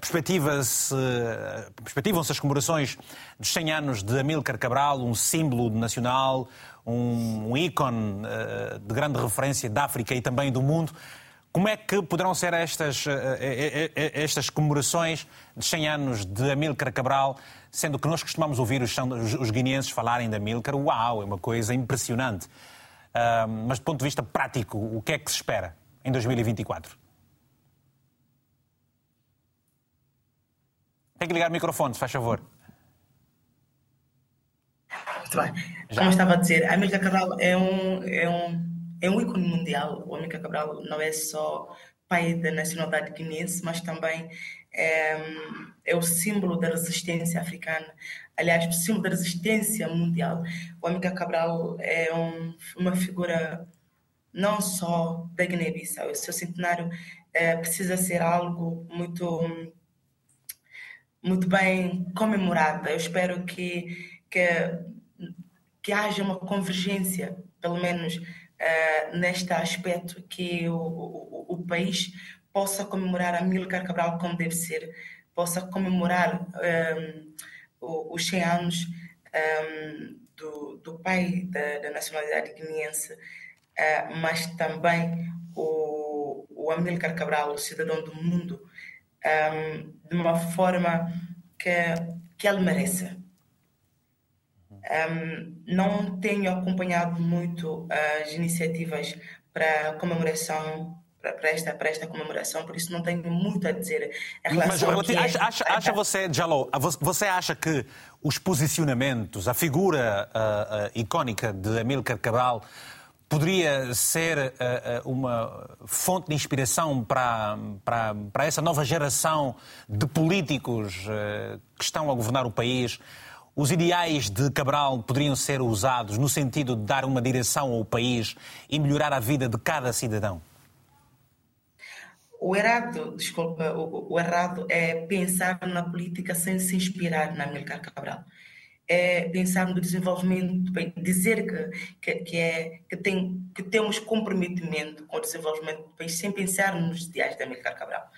perspectivam-se as comemorações dos 100 anos de Amílcar Cabral, um símbolo nacional, um, um ícone de grande referência da África e também do mundo. Como é que poderão ser estas, eh, eh, eh, estas comemorações de 100 anos de Amílcar Cabral, sendo que nós costumamos ouvir os, os guineenses falarem de Amílcar? Uau, é uma coisa impressionante. Uh, mas do ponto de vista prático, o que é que se espera em 2024? Tem que ligar o microfone, se faz favor. Muito bem. Já. Como estava a dizer, Amílcar Cabral é um, é um é um ícone mundial. O Amílcar Cabral não é só pai da nacionalidade guinense, mas também é, é, o símbolo da resistência africana. Aliás, o símbolo da resistência mundial. O Amílcar Cabral é um, uma figura não só da Guiné-Bissau. O seu centenário é, precisa ser algo muito muito bem comemorado. Eu espero que, que, que haja uma convergência, pelo menos uh, neste aspecto que o, o, o, país possa comemorar a Milcar Cabral como deve ser, possa comemorar um, ehm, os 100 anos um, ehm, do, do pai da, da nacionalidade guineense, uh, mas também o, o Amílcar Cabral, o cidadão do mundo, um, ehm, de uma forma que, que ele merece. Um, não tenho acompanhado muito as iniciativas para comemoração para esta, para esta comemoração, por isso não tenho muito a dizer em relação Mas, a acha, acha, acha você, Jalou, você acha que os posicionamentos, a figura uh, uh, icónica de Amílcar Cabral poderia ser uh, uma fonte de inspiração para, para, para essa nova geração de políticos que estão a governar o país? Os ideais de Cabral poderiam ser usados no sentido de dar uma direção ao país e melhorar a vida de cada cidadão? O errado, desculpa, o, o errado é pensar na política sem se inspirar na Amílcar Cabral. É pensar no desenvolvimento, dizer que, que, que, é, que, tem, que temos comprometimento com o desenvolvimento do país sem pensar nos ideais da Amílcar Cabral.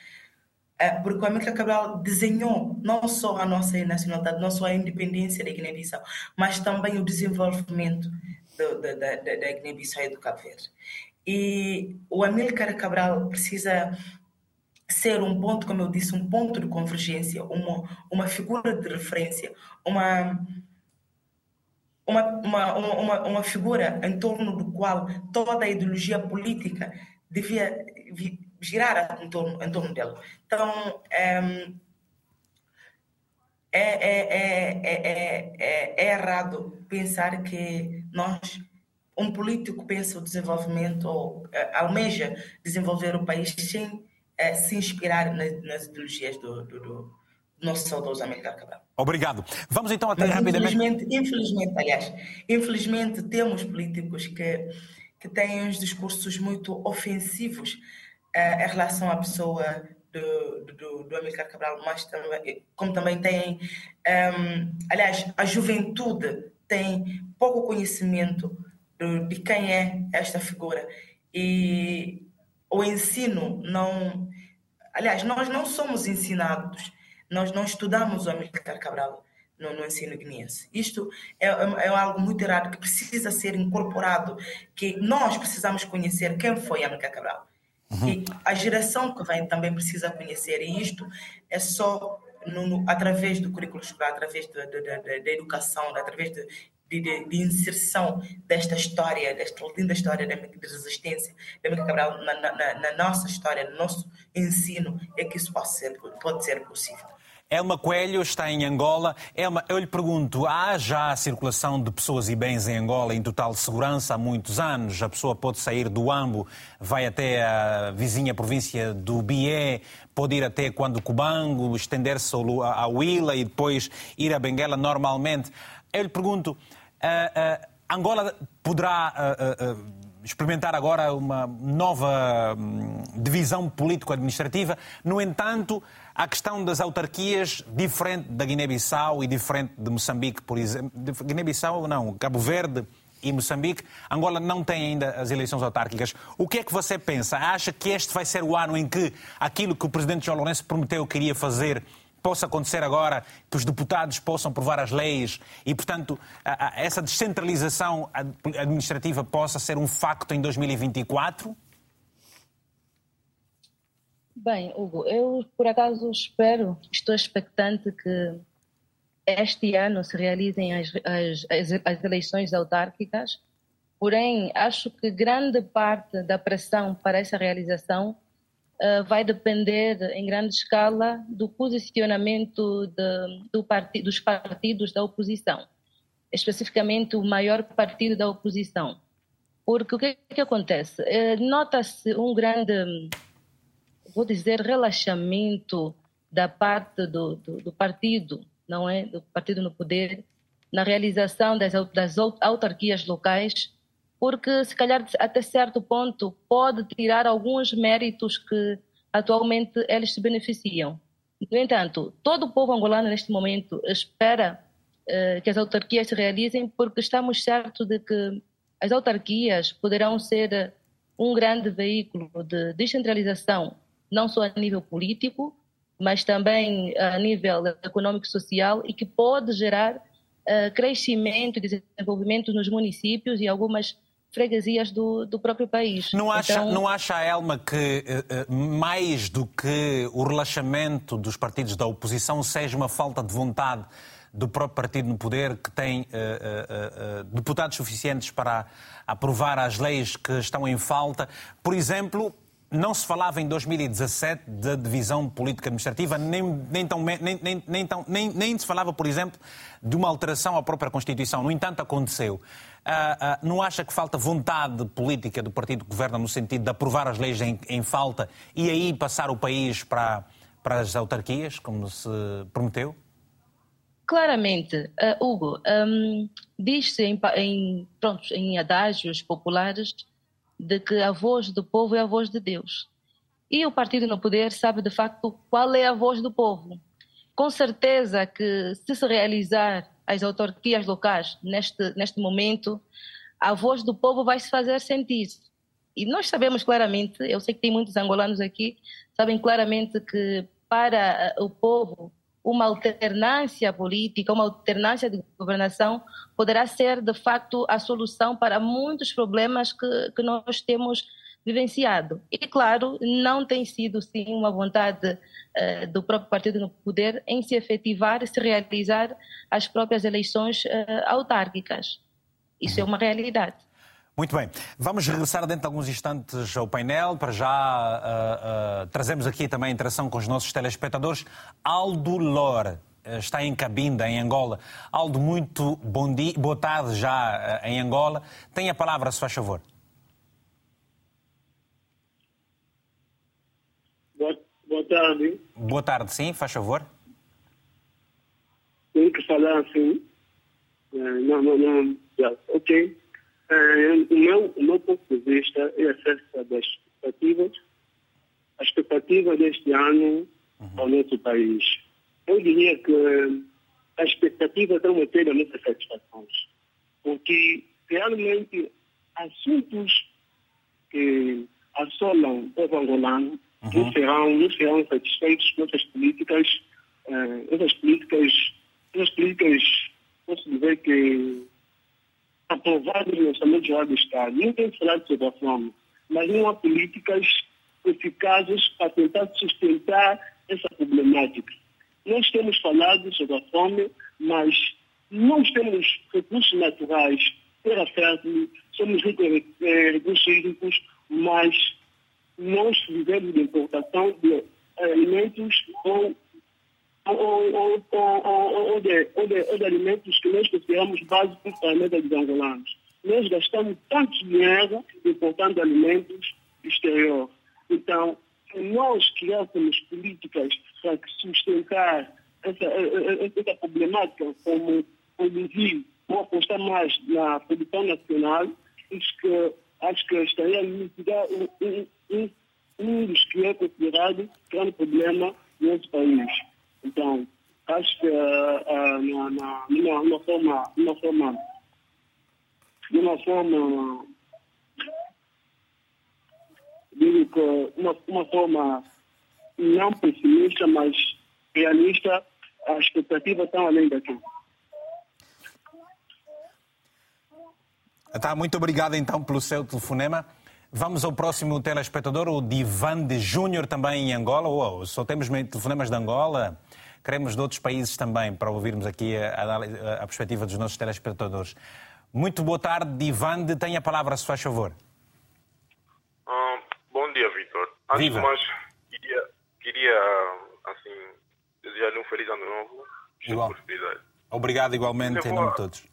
É, porque o Amílcar Cabral desenhou não só a nossa nacionalidade, não só a independência da Guiné-Bissau, mas também o desenvolvimento do, da, da, da Guiné-Bissau e do Cabo Verde. E o Amílcar Cabral precisa ser um ponto, como eu disse, um ponto de convergência, uma, uma figura de referência, uma, uma, uma, uma, uma figura em torno do qual toda a ideologia política devia girar em torno, em torno dela. Então, é, é, é, é, errado pensar que nós, um político pensa o desenvolvimento ou almeja desenvolver o país sem se inspirar nas, ideologias do, do, nosso saudoso Amílcar Cabral. Obrigado. Vamos então até Mas, rapidamente. Infelizmente, infelizmente, aliás, infelizmente temos políticos que, que têm uns discursos muito ofensivos em relação à pessoa do, do, do Amílcar Cabral, mas também, como também tem, um, aliás, a juventude tem pouco conhecimento de, de quem é esta figura e o ensino não, aliás, nós não somos ensinados, nós não estudamos o Amílcar Cabral no, no, ensino guineense. Isto é, é, é, algo muito errado que precisa ser incorporado, que nós precisamos conhecer quem foi Amílcar Cabral. Uhum. E a geração que vem também precisa conhecer, e isto é só no, no, através do currículo escolar, através da educação, através de, de, de, inserção desta história, desta linda história de, resistência da Mica Cabral na, na, na, nossa história, no nosso ensino, é que isso pode ser, pode ser possível. Elma Coelho está em Angola. Elma, eu lhe pergunto, há já circulação de pessoas e bens em Angola em total segurança há muitos anos? A pessoa pode sair do Ambo, vai até a vizinha província do Bié, pode ir até quando Cubango, estender-se ao Huila e depois ir a Benguela normalmente. Eu lhe pergunto, uh, uh, Angola poderá uh, experimentar agora uma nova um, divisão político-administrativa. No entanto, a questão das autarquias, diferente da Guiné-Bissau e diferente de Moçambique, por exemplo. Guiné-Bissau, não, Cabo Verde e Moçambique. Angola não tem ainda as eleições autárquicas. O que é que você pensa? Acha que este vai ser o ano em que aquilo que o presidente João Lourenço prometeu que iria fazer possa acontecer agora, que os deputados possam provar as leis e, portanto, essa descentralização administrativa possa ser um facto em 2024? Bem, Hugo, eu por acaso espero, estou expectante que este ano se realizem as, as, as, eleições autárquicas, porém acho que grande parte da pressão para essa realização uh, vai depender em grande escala do posicionamento de, do dos partidos da oposição, especificamente o maior partido da oposição. Porque o que, que acontece? Uh, Nota-se um grande vou dizer, relaxamento da parte do, do, do, partido, não é? Do partido no poder, na realização das, das autarquias locais, porque, se calhar, até certo ponto, pode tirar alguns méritos que atualmente eles se beneficiam. No entanto, todo o povo angolano, neste momento, espera eh, que as autarquias se realizem, porque estamos certos de que as autarquias poderão ser um grande veículo de descentralização não só a nível político, mas também a nível econômico e social e que pode gerar uh, crescimento e desenvolvimento nos municípios e algumas freguesias do, do próprio país. Não acha, então... não acha, Elma, que uh, mais do que o relaxamento dos partidos da oposição seja uma falta de vontade do próprio partido no poder, que tem uh, deputados suficientes para aprovar as leis que estão em falta. Por exemplo, não se falava em 2017 da divisão política administrativa, nem, nem, tão, nem, nem, nem, tão, nem, nem se falava, por exemplo, de uma alteração à própria Constituição. No entanto, aconteceu. Uh, uh, não acha que falta vontade política do partido que governa no sentido de aprovar as leis em, em falta e aí passar o país para, para as autarquias, como se prometeu? Claramente, uh, Hugo, um, diz-se em, em, em adágios populares de que a voz do povo é a voz de Deus. E o partido no poder sabe de facto qual é a voz do povo. Com certeza que se se realizar as autarquias locais neste, neste momento, a voz do povo vai se fazer sentir. E nós sabemos claramente, eu sei que tem muitos angolanos aqui, sabem claramente que para o povo uma alternância política, uma alternância de governação poderá ser, de facto, a solução para muitos problemas que, que nós temos vivenciado. E, claro, não tem sido, sim, uma vontade uh, do próprio partido no poder em se efetivar se realizar as próprias eleições uh, autárquicas. Isso é uma realidade. Muito bem. Vamos regressar dentro de alguns instantes ao painel. Para já uh, uh, trazemos aqui também a interação com os nossos telespectadores. Aldo Lor uh, está em Cabinda, em Angola. Aldo, muito bom dia, boa tarde já em Angola. Tem a palavra, se faz favor. Boa, boa tarde. Boa tarde, sim, faz favor. Tenho que falar assim. Não, não, não. Ok. Uh, o, meu, o meu ponto de vista é acerca das expectativas, a expectativa deste ano uhum. ao nosso país. Eu diria que a expectativa está a ter muitas satisfações, porque realmente assuntos que assolam o povo angolano uhum. não, serão, não serão satisfeitos com essas políticas, uh, essas políticas, essas políticas, posso dizer que aprovado no Orçamento Geral do Estado. Não tem falado sobre a fome, mas não há políticas eficazes para tentar sustentar essa problemática. Nós temos falado sobre a fome, mas nós temos recursos naturais, terra fértil, somos ricos em eh, recursos hídricos, mas nós vivemos de importação de alimentos ou ou, de, alimentos que nós consideramos básicos para a dos angolanos. Nós gastamos tanto dinheiro importando alimentos exterior. Então, se nós criássemos políticas para sustentar essa, essa problemática, como produzir ou apostar mais na produção nacional, acho que, acho que estaria a mitigar um, um, um dos que é considerado grande problema no nosso país. Então, acho que uh, na, numa, numa forma, numa forma, numa forma, digo que uma, uma forma não pessimista, mas realista, as expectativas estão além daquilo. Tá, muito obrigado então pelo seu telefonema. Vamos ao próximo telespectador, o Divan de Júnior, também em Angola. Uou, só temos telefonemas de Angola. Queremos de outros países também, para ouvirmos aqui a, a, a perspectiva dos nossos telespectadores. Muito boa tarde, Divan. Tem a palavra, se faz favor. Uh, bom dia, Vitor. Antes de mais, queria, queria assim, desejar-lhe um feliz ano novo. Igual. Obrigado igualmente, em nome de todos.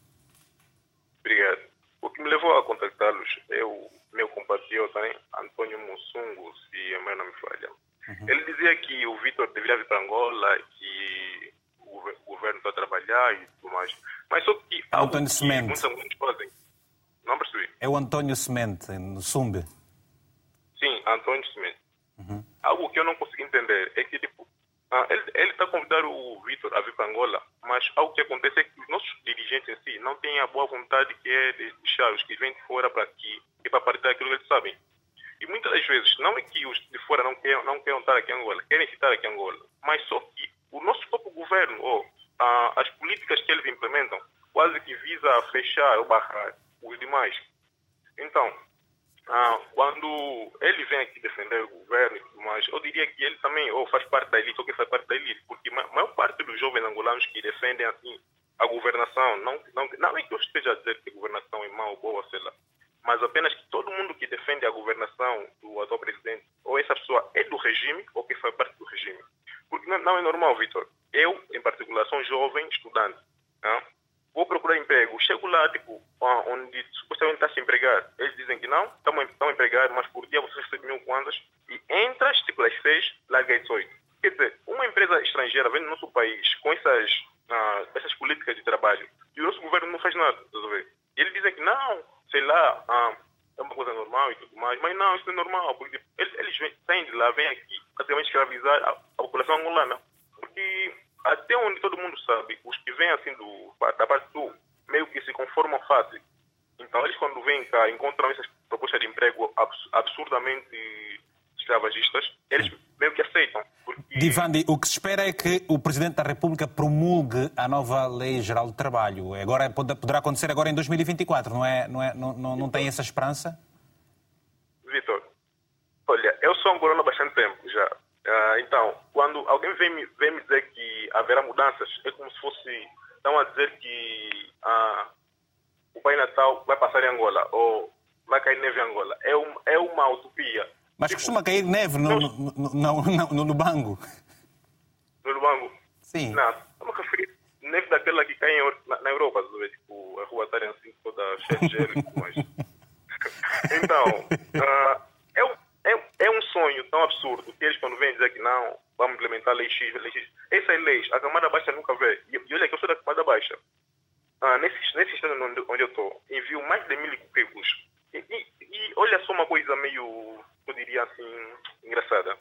Obrigado. O que me levou a contactá-los é o meu compatriota Antônio Mussungo, se a mãe não me falha. Uhum. Ele dizia que o Vitor deveria vir para Angola, que o governo está a trabalhar e tudo mais. Mas só que. Antônio Semente. Muitos angolenos fazem. Não percebi. É o Antônio Semente, no Sumbe. Sim, Antônio Semente. Uhum. Algo que eu não consigo entender é que, tipo, ah, ele está a convidar o Vitor a vir para Angola, mas algo que acontece é que os nossos dirigentes em si não têm a boa vontade que é de deixar os que vêm de fora para aqui e para partir daquilo que eles sabem. E muitas das vezes, não é que os de fora não queiram, não queiram estar aqui em Angola, querem estar aqui em Angola, mas só que o nosso próprio governo, ou ah, as políticas que eles implementam, quase que visa fechar ou barrar os demais. Então, ah, quando ele vem aqui defender o governo e tudo mais, eu diria que ele também ou faz parte da elite ou que faz parte da elite, porque a maior parte dos jovens angolanos que defendem assim a governação, não, não, não é que eu esteja a dizer que a governação é má ou boa, sei lá, mas apenas que todo mundo que defende a governação do atual presidente, ou essa pessoa é do regime ou que faz parte do regime. Porque não, não é normal, Vitor. Eu, em particular, sou um jovem estudante. Não? vou procurar emprego. Chego lá, tipo, onde supostamente estás empregado. Eles dizem que não, estão, estão empregados, mas por dia você recebe mil quantas. E entras, tipo, às seis, larga às oito. Quer dizer, uma empresa estrangeira vem no nosso país com essas, uh, essas políticas de trabalho e o nosso governo não faz nada, tá E eles dizem que não, sei lá, uh, é uma coisa normal e tudo mais, mas não, isso não é normal, porque tipo, eles, eles vêm, saem de lá, vêm aqui, praticamente escravizar a, a população angolana. Porque até onde todo mundo sabe, os que vêm assim do, da parte do meio que se conformam fácil. Então, eles quando vêm cá, encontram essas propostas de emprego absurdamente escravagistas, eles meio que aceitam. Porque... Divandi, o que se espera é que o Presidente da República promulgue a nova Lei Geral do Trabalho. Agora, poderá acontecer agora em 2024, não, é, não, é, não, não, não tem essa esperança? Vitor, olha, eu sou angolano há bastante tempo já. Uh, então, quando alguém vem me, vem me dizer que haverá mudanças, é como se fosse. Estão a dizer que uh, o Pai Natal vai passar em Angola ou vai cair neve em Angola. É, um, é uma utopia. Mas tipo, costuma cair neve no, no, no, no, no Lubango. No Lubango? Sim. Não, estamos a referir neve daquela que cai na, na Europa, tipo, a rua estarem assim toda cheia de gelo e tudo mais. (laughs) então, uh, é, é, é um sonho tão absurdo que eles quando vêm dizer que não, vamos implementar lei X, lei X. Essas leis, a camada baixa nunca vê. E, e olha que eu sou da camada baixa. Uh, nesse, nesse estado onde, onde eu estou, envio mais de mil currículos. E, e, e olha só uma coisa meio eu diria assim, engraçada.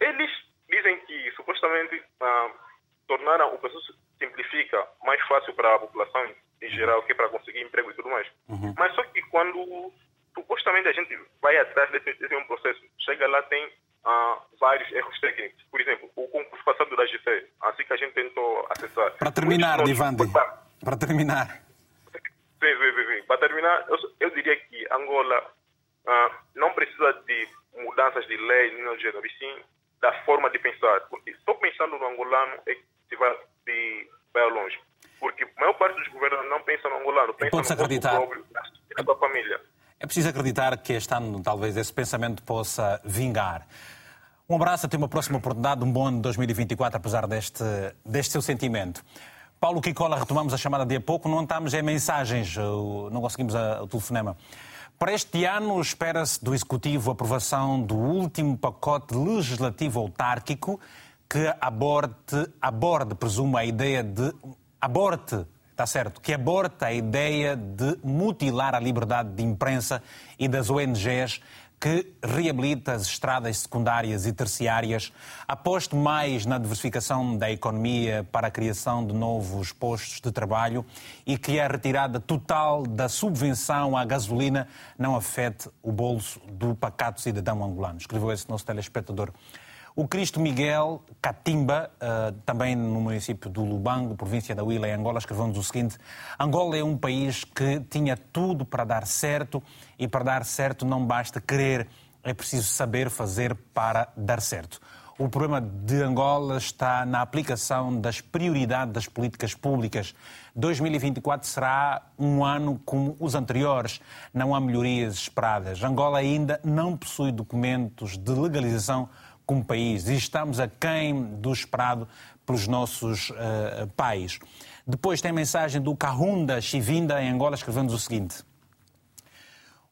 Eles dizem que, supostamente, ah, tornaram o processo simplifica mais fácil para a população em geral, que é para conseguir emprego e tudo mais. Uhum. Mas só que quando supostamente a gente vai atrás desse, desse um processo, chega lá tem ah, vários erros técnicos. Por exemplo, o concurso passado da GC, assim que a gente tentou acessar. Para terminar, Divandi, para terminar. Sim, sim, sim, sim. Para terminar, eu, eu diria que Angola uh, não precisa de mudanças de lei, nem no gênero, e sim da forma de pensar. Porque só pensando no angolano é que se vai, se vai longe. Porque a maior parte dos governos não pensa no angolano, pensa no acreditar. próprio, na sua família. É preciso acreditar que este ano talvez esse pensamento possa vingar. Um abraço, até uma próxima oportunidade, um bom ano de 2024, apesar deste, deste seu sentimento. Paulo Kikola, retomamos a chamada de há pouco, não estamos em mensagens, não conseguimos o telefonema. Para este ano, espera-se do Executivo a aprovação do último pacote legislativo autárquico que aborde, aborde presumo, a ideia de. aborte, está certo? Que aborta a ideia de mutilar a liberdade de imprensa e das ONGs que reabilita as estradas secundárias e terciárias, aposte mais na diversificação da economia para a criação de novos postos de trabalho e que a retirada total da subvenção à gasolina não afete o bolso do pacato cidadão angolano. Escreveu esse nosso telespectador. O Cristo Miguel Catimba, uh, também no município do Lubango, província da Huila, em Angola, escreveu-nos o seguinte: Angola é um país que tinha tudo para dar certo e para dar certo não basta querer, é preciso saber fazer para dar certo. O problema de Angola está na aplicação das prioridades das políticas públicas. 2024 será um ano como os anteriores. Não há melhorias esperadas. Angola ainda não possui documentos de legalização como país e estamos aquém do esperado pelos nossos uh, pais. Depois tem a mensagem do Kahunda Chivinda, em Angola, escrevendo o seguinte.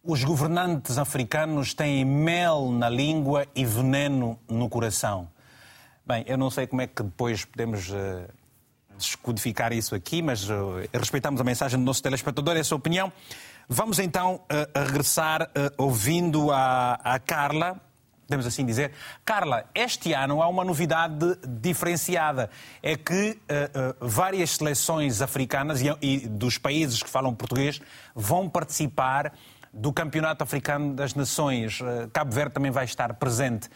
Os governantes africanos têm mel na língua e veneno no coração. Bem, eu não sei como é que depois podemos uh, descodificar isso aqui, mas uh, respeitamos a mensagem do nosso telespectador, essa opinião. Vamos então uh, regressar ouvindo a, a Carla, podemos assim dizer. Carla, este ano há uma novidade diferenciada. É que uh, uh, várias seleções africanas e, e, dos países que falam português vão participar do Campeonato Africano das Nações. Uh, Cabo Verde também vai estar presente.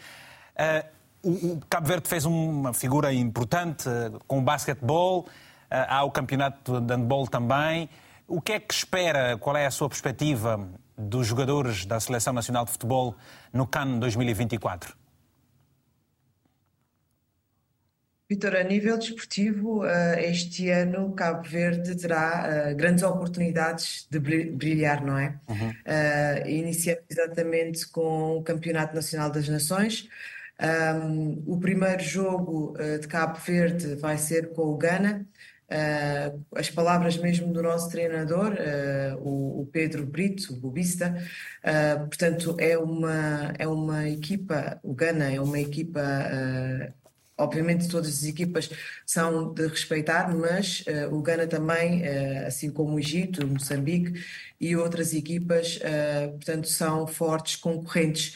O, o, Cabo Verde fez uma figura importante com o basquetebol, há o Campeonato de Handball também. O que é que espera? Qual é a sua perspectiva dos jogadores da Seleção Nacional de Futebol no CAN 2024? Vitor, a nível desportivo, eh, este ano Cabo Verde terá eh, grandes oportunidades de brilhar, não é? Uhum. Uh, iniciamos exatamente com o Campeonato Nacional das Nações. Um, o primeiro jogo de Cabo Verde vai ser com o Ghana. Uh, as palavras mesmo do nosso treinador, uh, o, o, Pedro Brito, o Bobista, uh, portanto é uma, é uma equipa, o Gana é uma equipa, obviamente todas as equipas são de respeitar, mas o Gana também, assim como o Egito, Moçambique e outras equipas, portanto são fortes concorrentes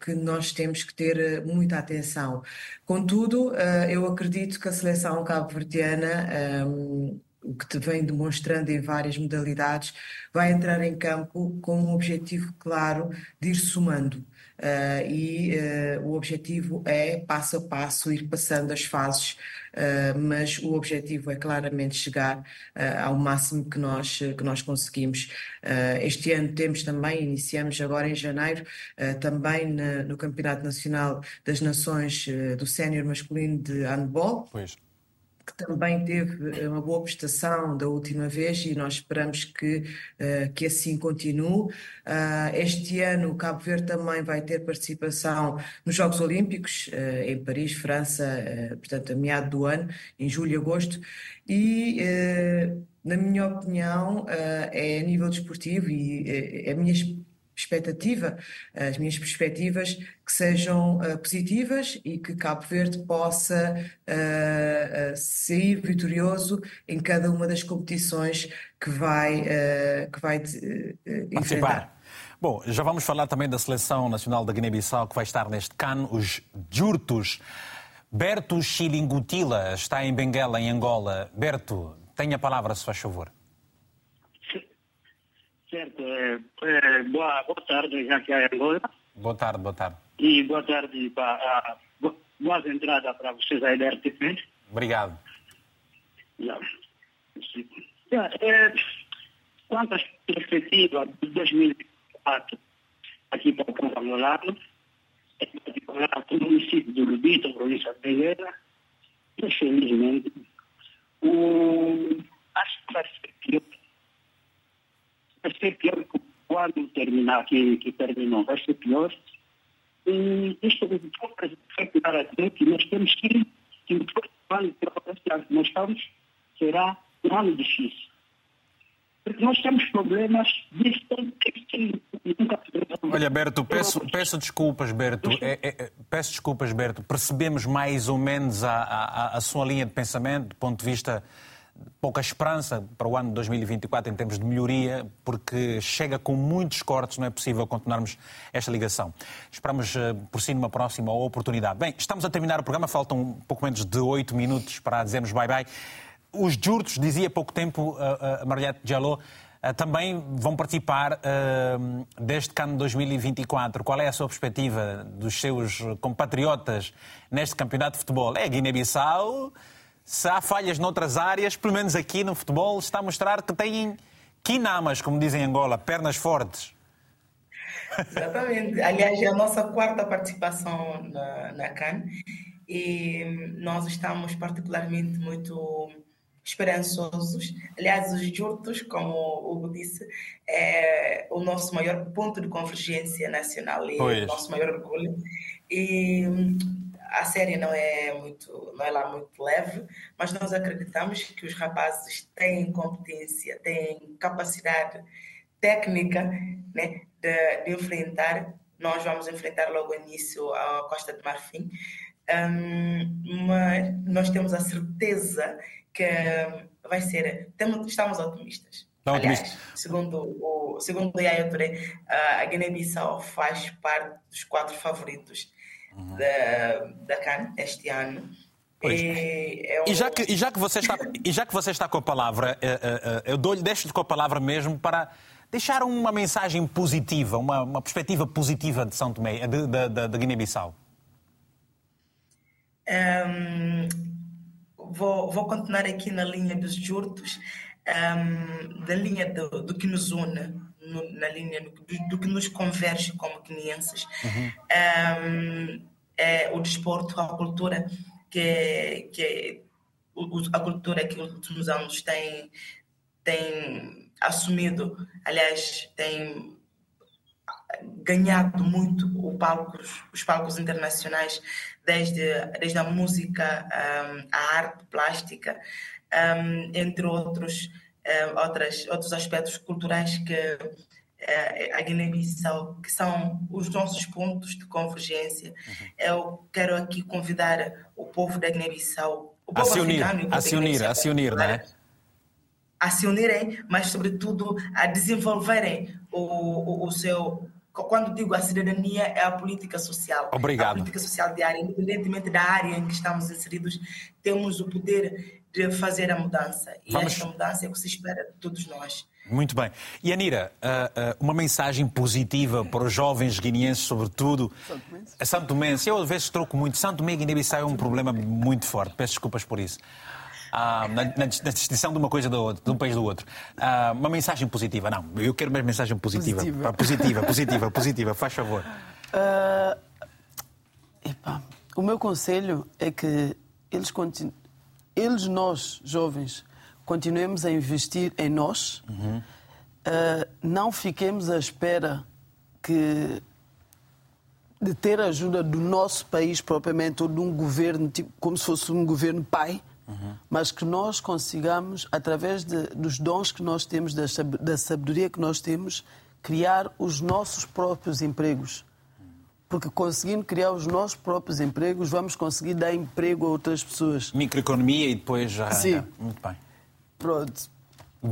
que nós temos que ter muita atenção. Contudo, eu acredito que a seleção cabo-verdiana o que te vem demonstrando em várias modalidades, vai entrar em campo com um objetivo claro de ir somando. Uh, e uh, o objetivo é, passo a passo, ir passando as fases, uh, mas o objetivo é claramente chegar ao máximo que nós, que nós conseguimos. este ano temos também, iniciamos agora em janeiro, também na, no Campeonato Nacional das Nações do Sénior Masculino de Handball. Pois que também teve eh, uma boa prestação da última vez e nós esperamos que, uh, que assim continue. Uh, este ano, Cabo Verde também vai ter participação nos Jogos Olímpicos, uh, em Paris, França, portanto, a meado do ano, em julho e agosto, e na minha opinião, é a nível desportivo e é a minha expectativa, as minhas perspectivas que sejam uh, positivas e que Cabo Verde possa uh, uh, sair vitorioso em cada uma das competições que vai, que vai enfrentar. Bom, já vamos falar também da Seleção Nacional da Guiné-Bissau que vai estar neste CAN, os Jurtos. Berto Chilingutila está em Benguela, em Angola. Berto, tenha a palavra, se faz favor. Certo. É, é, boa, boa tarde, já que é Angola. Boa tarde, boa tarde. E boa tarde, para, boas entradas para vocês aí da RTP. Obrigado. Já. É, quanto às perspectivas de 2004 aqui para o Campo Angolano, em particular o município do Lubito, província de Pereira, infelizmente, o, as perspectivas vai ser pior quando terminar, que, que terminou, vai ser pior. E isto vai ficar a dizer que nós temos que, que o ano que nós estamos será um ano difícil. Porque nós temos problemas de nunca Olha, Berto, peço, peço desculpas, Berto. É, é, é, peço desculpas, Berto. Percebemos mais ou menos a, a, a sua linha de pensamento, do ponto de vista pouca esperança para o ano de 2024 em termos de melhoria, porque chega com muitos cortes, não é possível continuarmos esta ligação. Esperamos eh, por si numa próxima oportunidade. Bem, estamos a terminar o programa, faltam um pouco menos de oito minutos para dizermos bye-bye. Os jurtos, dizia há pouco tempo a Mariette Diallo, eh, também vão participar deste CAN 2024. Qual é a sua perspectiva dos seus compatriotas neste campeonato de futebol? É Guiné-Bissau? Se há falhas noutras áreas, pelo menos aqui no futebol, está a mostrar que têm quinamas, como dizem em Angola, pernas fortes. Exatamente. Aliás, é a nossa quarta participação na, na CAN e nós estamos particularmente muito esperançosos. Aliás, os Jurtos, como o Hugo disse, é o nosso maior ponto de convergência nacional e pois. o nosso maior orgulho. E a série não é muito, não é lá muito leve, mas nós acreditamos que os rapazes têm competência, têm capacidade técnica né, de, de enfrentar. Nós vamos enfrentar logo início a Costa de Marfim, um, mas nós temos a certeza que vai ser. Temos, estamos otimistas. Aliás, segundo o segundo o Yaya Touré, a Guiné-Bissau faz parte dos quatro favoritos uhum. da, da CAN este ano. E, é e, já que, e, já que você está, e já que você está com a palavra, eh, eh, eh, eu dou-lhe, deixo-lhe com a palavra mesmo para deixar uma mensagem positiva, uma, uma perspectiva positiva de São Tomé, de, de, de Guiné-Bissau. Um, vou, vou continuar aqui na linha dos jurtos, um, da linha do, do que nos une no, na linha do, do, que nos converge como guineenses. Uhum. Um, é o desporto, a cultura que, que a cultura que nos últimos anos tem, tem assumido, aliás, tem ganhado muito o palcos, os palcos internacionais, desde, desde a música, um, a arte plástica, um, entre outros outras, outros aspectos culturais que uh, a Guiné-Bissau, que são os nossos pontos de convergência. Uhum. Eu quero aqui convidar o povo da Guiné-Bissau, o povo a se unir, a se unir, a se unir, não é? A se unirem, mas sobretudo a desenvolverem o, o, o seu quando digo a cidadania, é a política social. Obrigado. A política social diária, independentemente da área em que estamos inseridos, temos o poder de fazer a mudança. E Vamos... esta mudança é o que se espera de todos nós. Muito bem. E Anira, ah, ah, uma mensagem positiva para os jovens guineenses, sobretudo. Santo Santo Tomense. Eu às vezes troco muito. Santo Tomé e Guiné-Bissau é um problema muito forte. Peço desculpas por isso. Ah, na, na, distinção de uma coisa do outro, de um país do outro. Ah, uma mensagem positiva, não. Eu quero uma mensagem positiva. Positiva, positiva, positiva, positiva, faz favor. Uh, epa, o meu conselho é que eles, continu... eles, nós, jovens, continuemos a investir em nós. Uhum. Uh, não fiquemos à espera que de ter a ajuda do nosso país propriamente ou de um governo, tipo, como se fosse um governo pai, uhum. mas que nós consigamos, através de, dos dons que nós temos, da, da sabedoria que nós temos, criar os nossos próprios empregos. Porque conseguindo criar os nossos próprios empregos, vamos conseguir dar emprego a outras pessoas. Microeconomia e depois já. Sim. Muito bem. Pronto.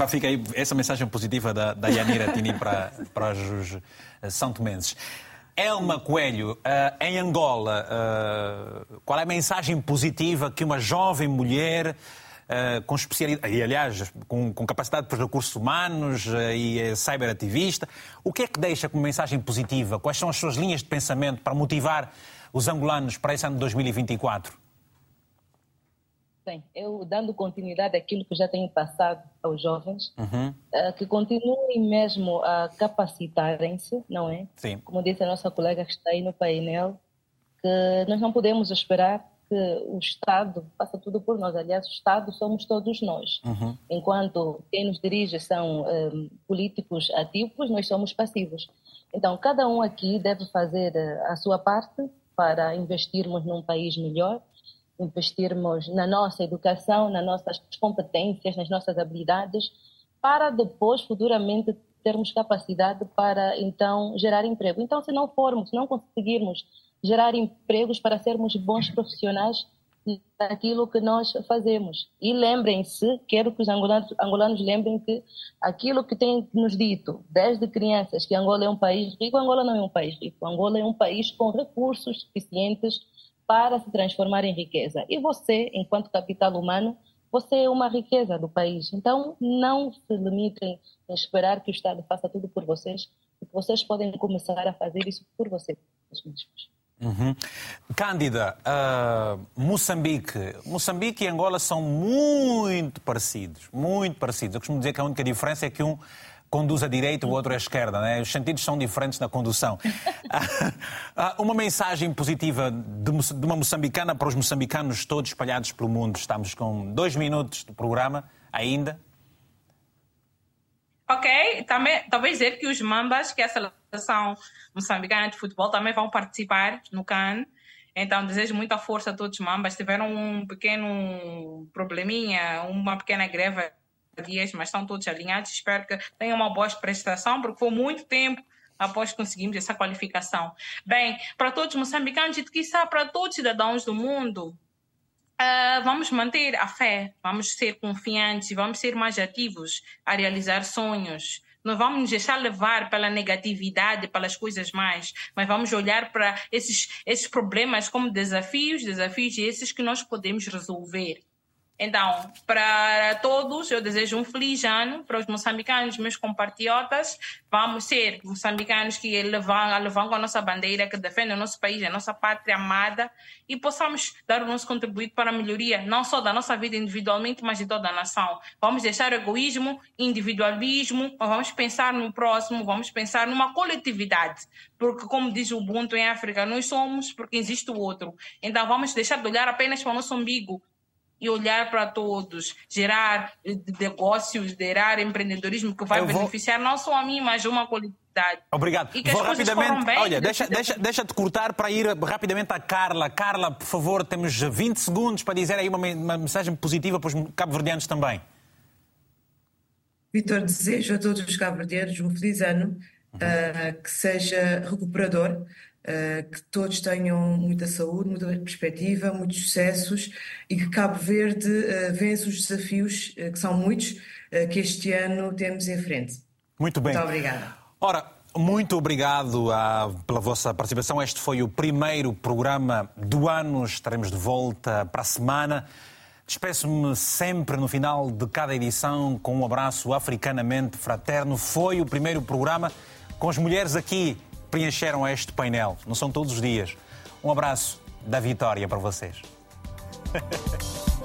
Fica aí essa mensagem positiva da, da Yanira Tini para, para os São Tomenses. Elma Coelho, uh, em Angola, uh, qual é a mensagem positiva que uma jovem mulher com especialidade, e aliás, com, com capacidade para recursos humanos e é cyberativista, o que é que deixa como mensagem positiva? Quais são as suas linhas de pensamento para motivar os angolanos para esse ano de 2024? Bem, eu dando continuidade àquilo que já tenho passado aos jovens, uhum. uh, que continuem mesmo a capacitarem-se, não é? Sim. Como disse a nossa colega que está aí no painel, que nós não podemos esperar que o Estado faça tudo por nós. Aliás, o Estado somos todos nós. Uhum. Enquanto quem nos dirige são um, políticos ativos, nós somos passivos. Então, cada um aqui deve fazer eh, a sua parte para investirmos num país melhor investirmos na nossa educação, nas nossas competências, nas nossas habilidades, para depois, futuramente, termos capacidade para, então, gerar emprego. Então, se não formos, se não conseguirmos gerar empregos para sermos bons profissionais daquilo que nós fazemos. E lembrem-se, quero que os angolanos, angolanos lembrem que aquilo que tem nos dito desde crianças, que Angola é um país rico, Angola não é um país rico. Angola é um país com recursos suficientes para se transformar em riqueza. E você, enquanto capital humano, você é uma riqueza do país. Então, não se limitem a esperar que o Estado faça tudo por vocês, porque vocês podem começar a fazer isso por vocês mesmos. Uhum. Cândida, uh, Moçambique. Moçambique e Angola são muito parecidos, muito parecidos. Eu costumo dizer que a única diferença é que um conduz à direita, o outro à esquerda. Né? Os sentidos são diferentes na condução. (laughs) Ah, uma mensagem positiva de uma moçambicana para os moçambicanos todos espalhados pelo mundo. Estamos com dois minutos de programa ainda. Ok, também, talvez dizer que os Mambas, que é a seleção moçambicana de futebol, também vão participar no CAN. Então, desejo muita força a todos os Mambas. Tiveram um pequeno probleminha, uma pequena greve dias, mas estão todos alinhados. Espero que tenham uma boa prestação, porque foi muito tempo após conseguirmos essa qualificação. Bem, para todos os moçambicanos e, quiçá, para todos os cidadãos do mundo, uh, vamos manter a fé, vamos ser confiantes, vamos ser mais ativos a realizar sonhos. Não vamos nos deixar levar pela negatividade, pelas coisas mais, mas vamos olhar para esses, esses problemas como desafios, desafios esses que nós podemos resolver. Então, para todos, eu desejo um feliz ano para os moçambicanos, meus compatriotas. Vamos ser moçambicanos que levam, levam a nossa bandeira, que defendem o nosso país, a nossa pátria amada e possamos dar o nosso contributo para a melhoria, não só da nossa vida individualmente, mas de toda a nação. Vamos deixar o egoísmo, individualismo, vamos pensar no próximo, vamos pensar numa coletividade. Porque, como diz o Ubuntu em África, nós somos porque existe o outro. Então, vamos deixar de olhar apenas para o nosso umbigo e olhar para todos, gerar negócios, gerar empreendedorismo que vai vou... beneficiar não só a mim, mas uma coletividade. Obrigado. E que vou as rapidamente. Bem, olha, deixa, deixa, deixa de cortar para ir rapidamente à Carla. Carla, por favor, temos 20 segundos para dizer aí uma, uma mensagem positiva para os cabo-verdianos também. Vitor, desejo a todos os cabo-verdianos um feliz ano, uhum. uh, que seja recuperador, uh, que todos tenham muita saúde, muita perspectiva, muitos sucessos e que Cabo Verde uh, vence os desafios, uh, que são muitos, que este ano temos em frente. Muito bem. Muito obrigada. Ora, muito obrigado a, pela vossa participação. Este foi o primeiro programa do ano. Estaremos de volta para a semana. Despeço-me sempre no final de cada edição com um abraço africanamente fraterno. Foi o primeiro programa com as mulheres aqui preencheram este painel. Não são todos os dias. Um abraço da vitória para vocês. (laughs)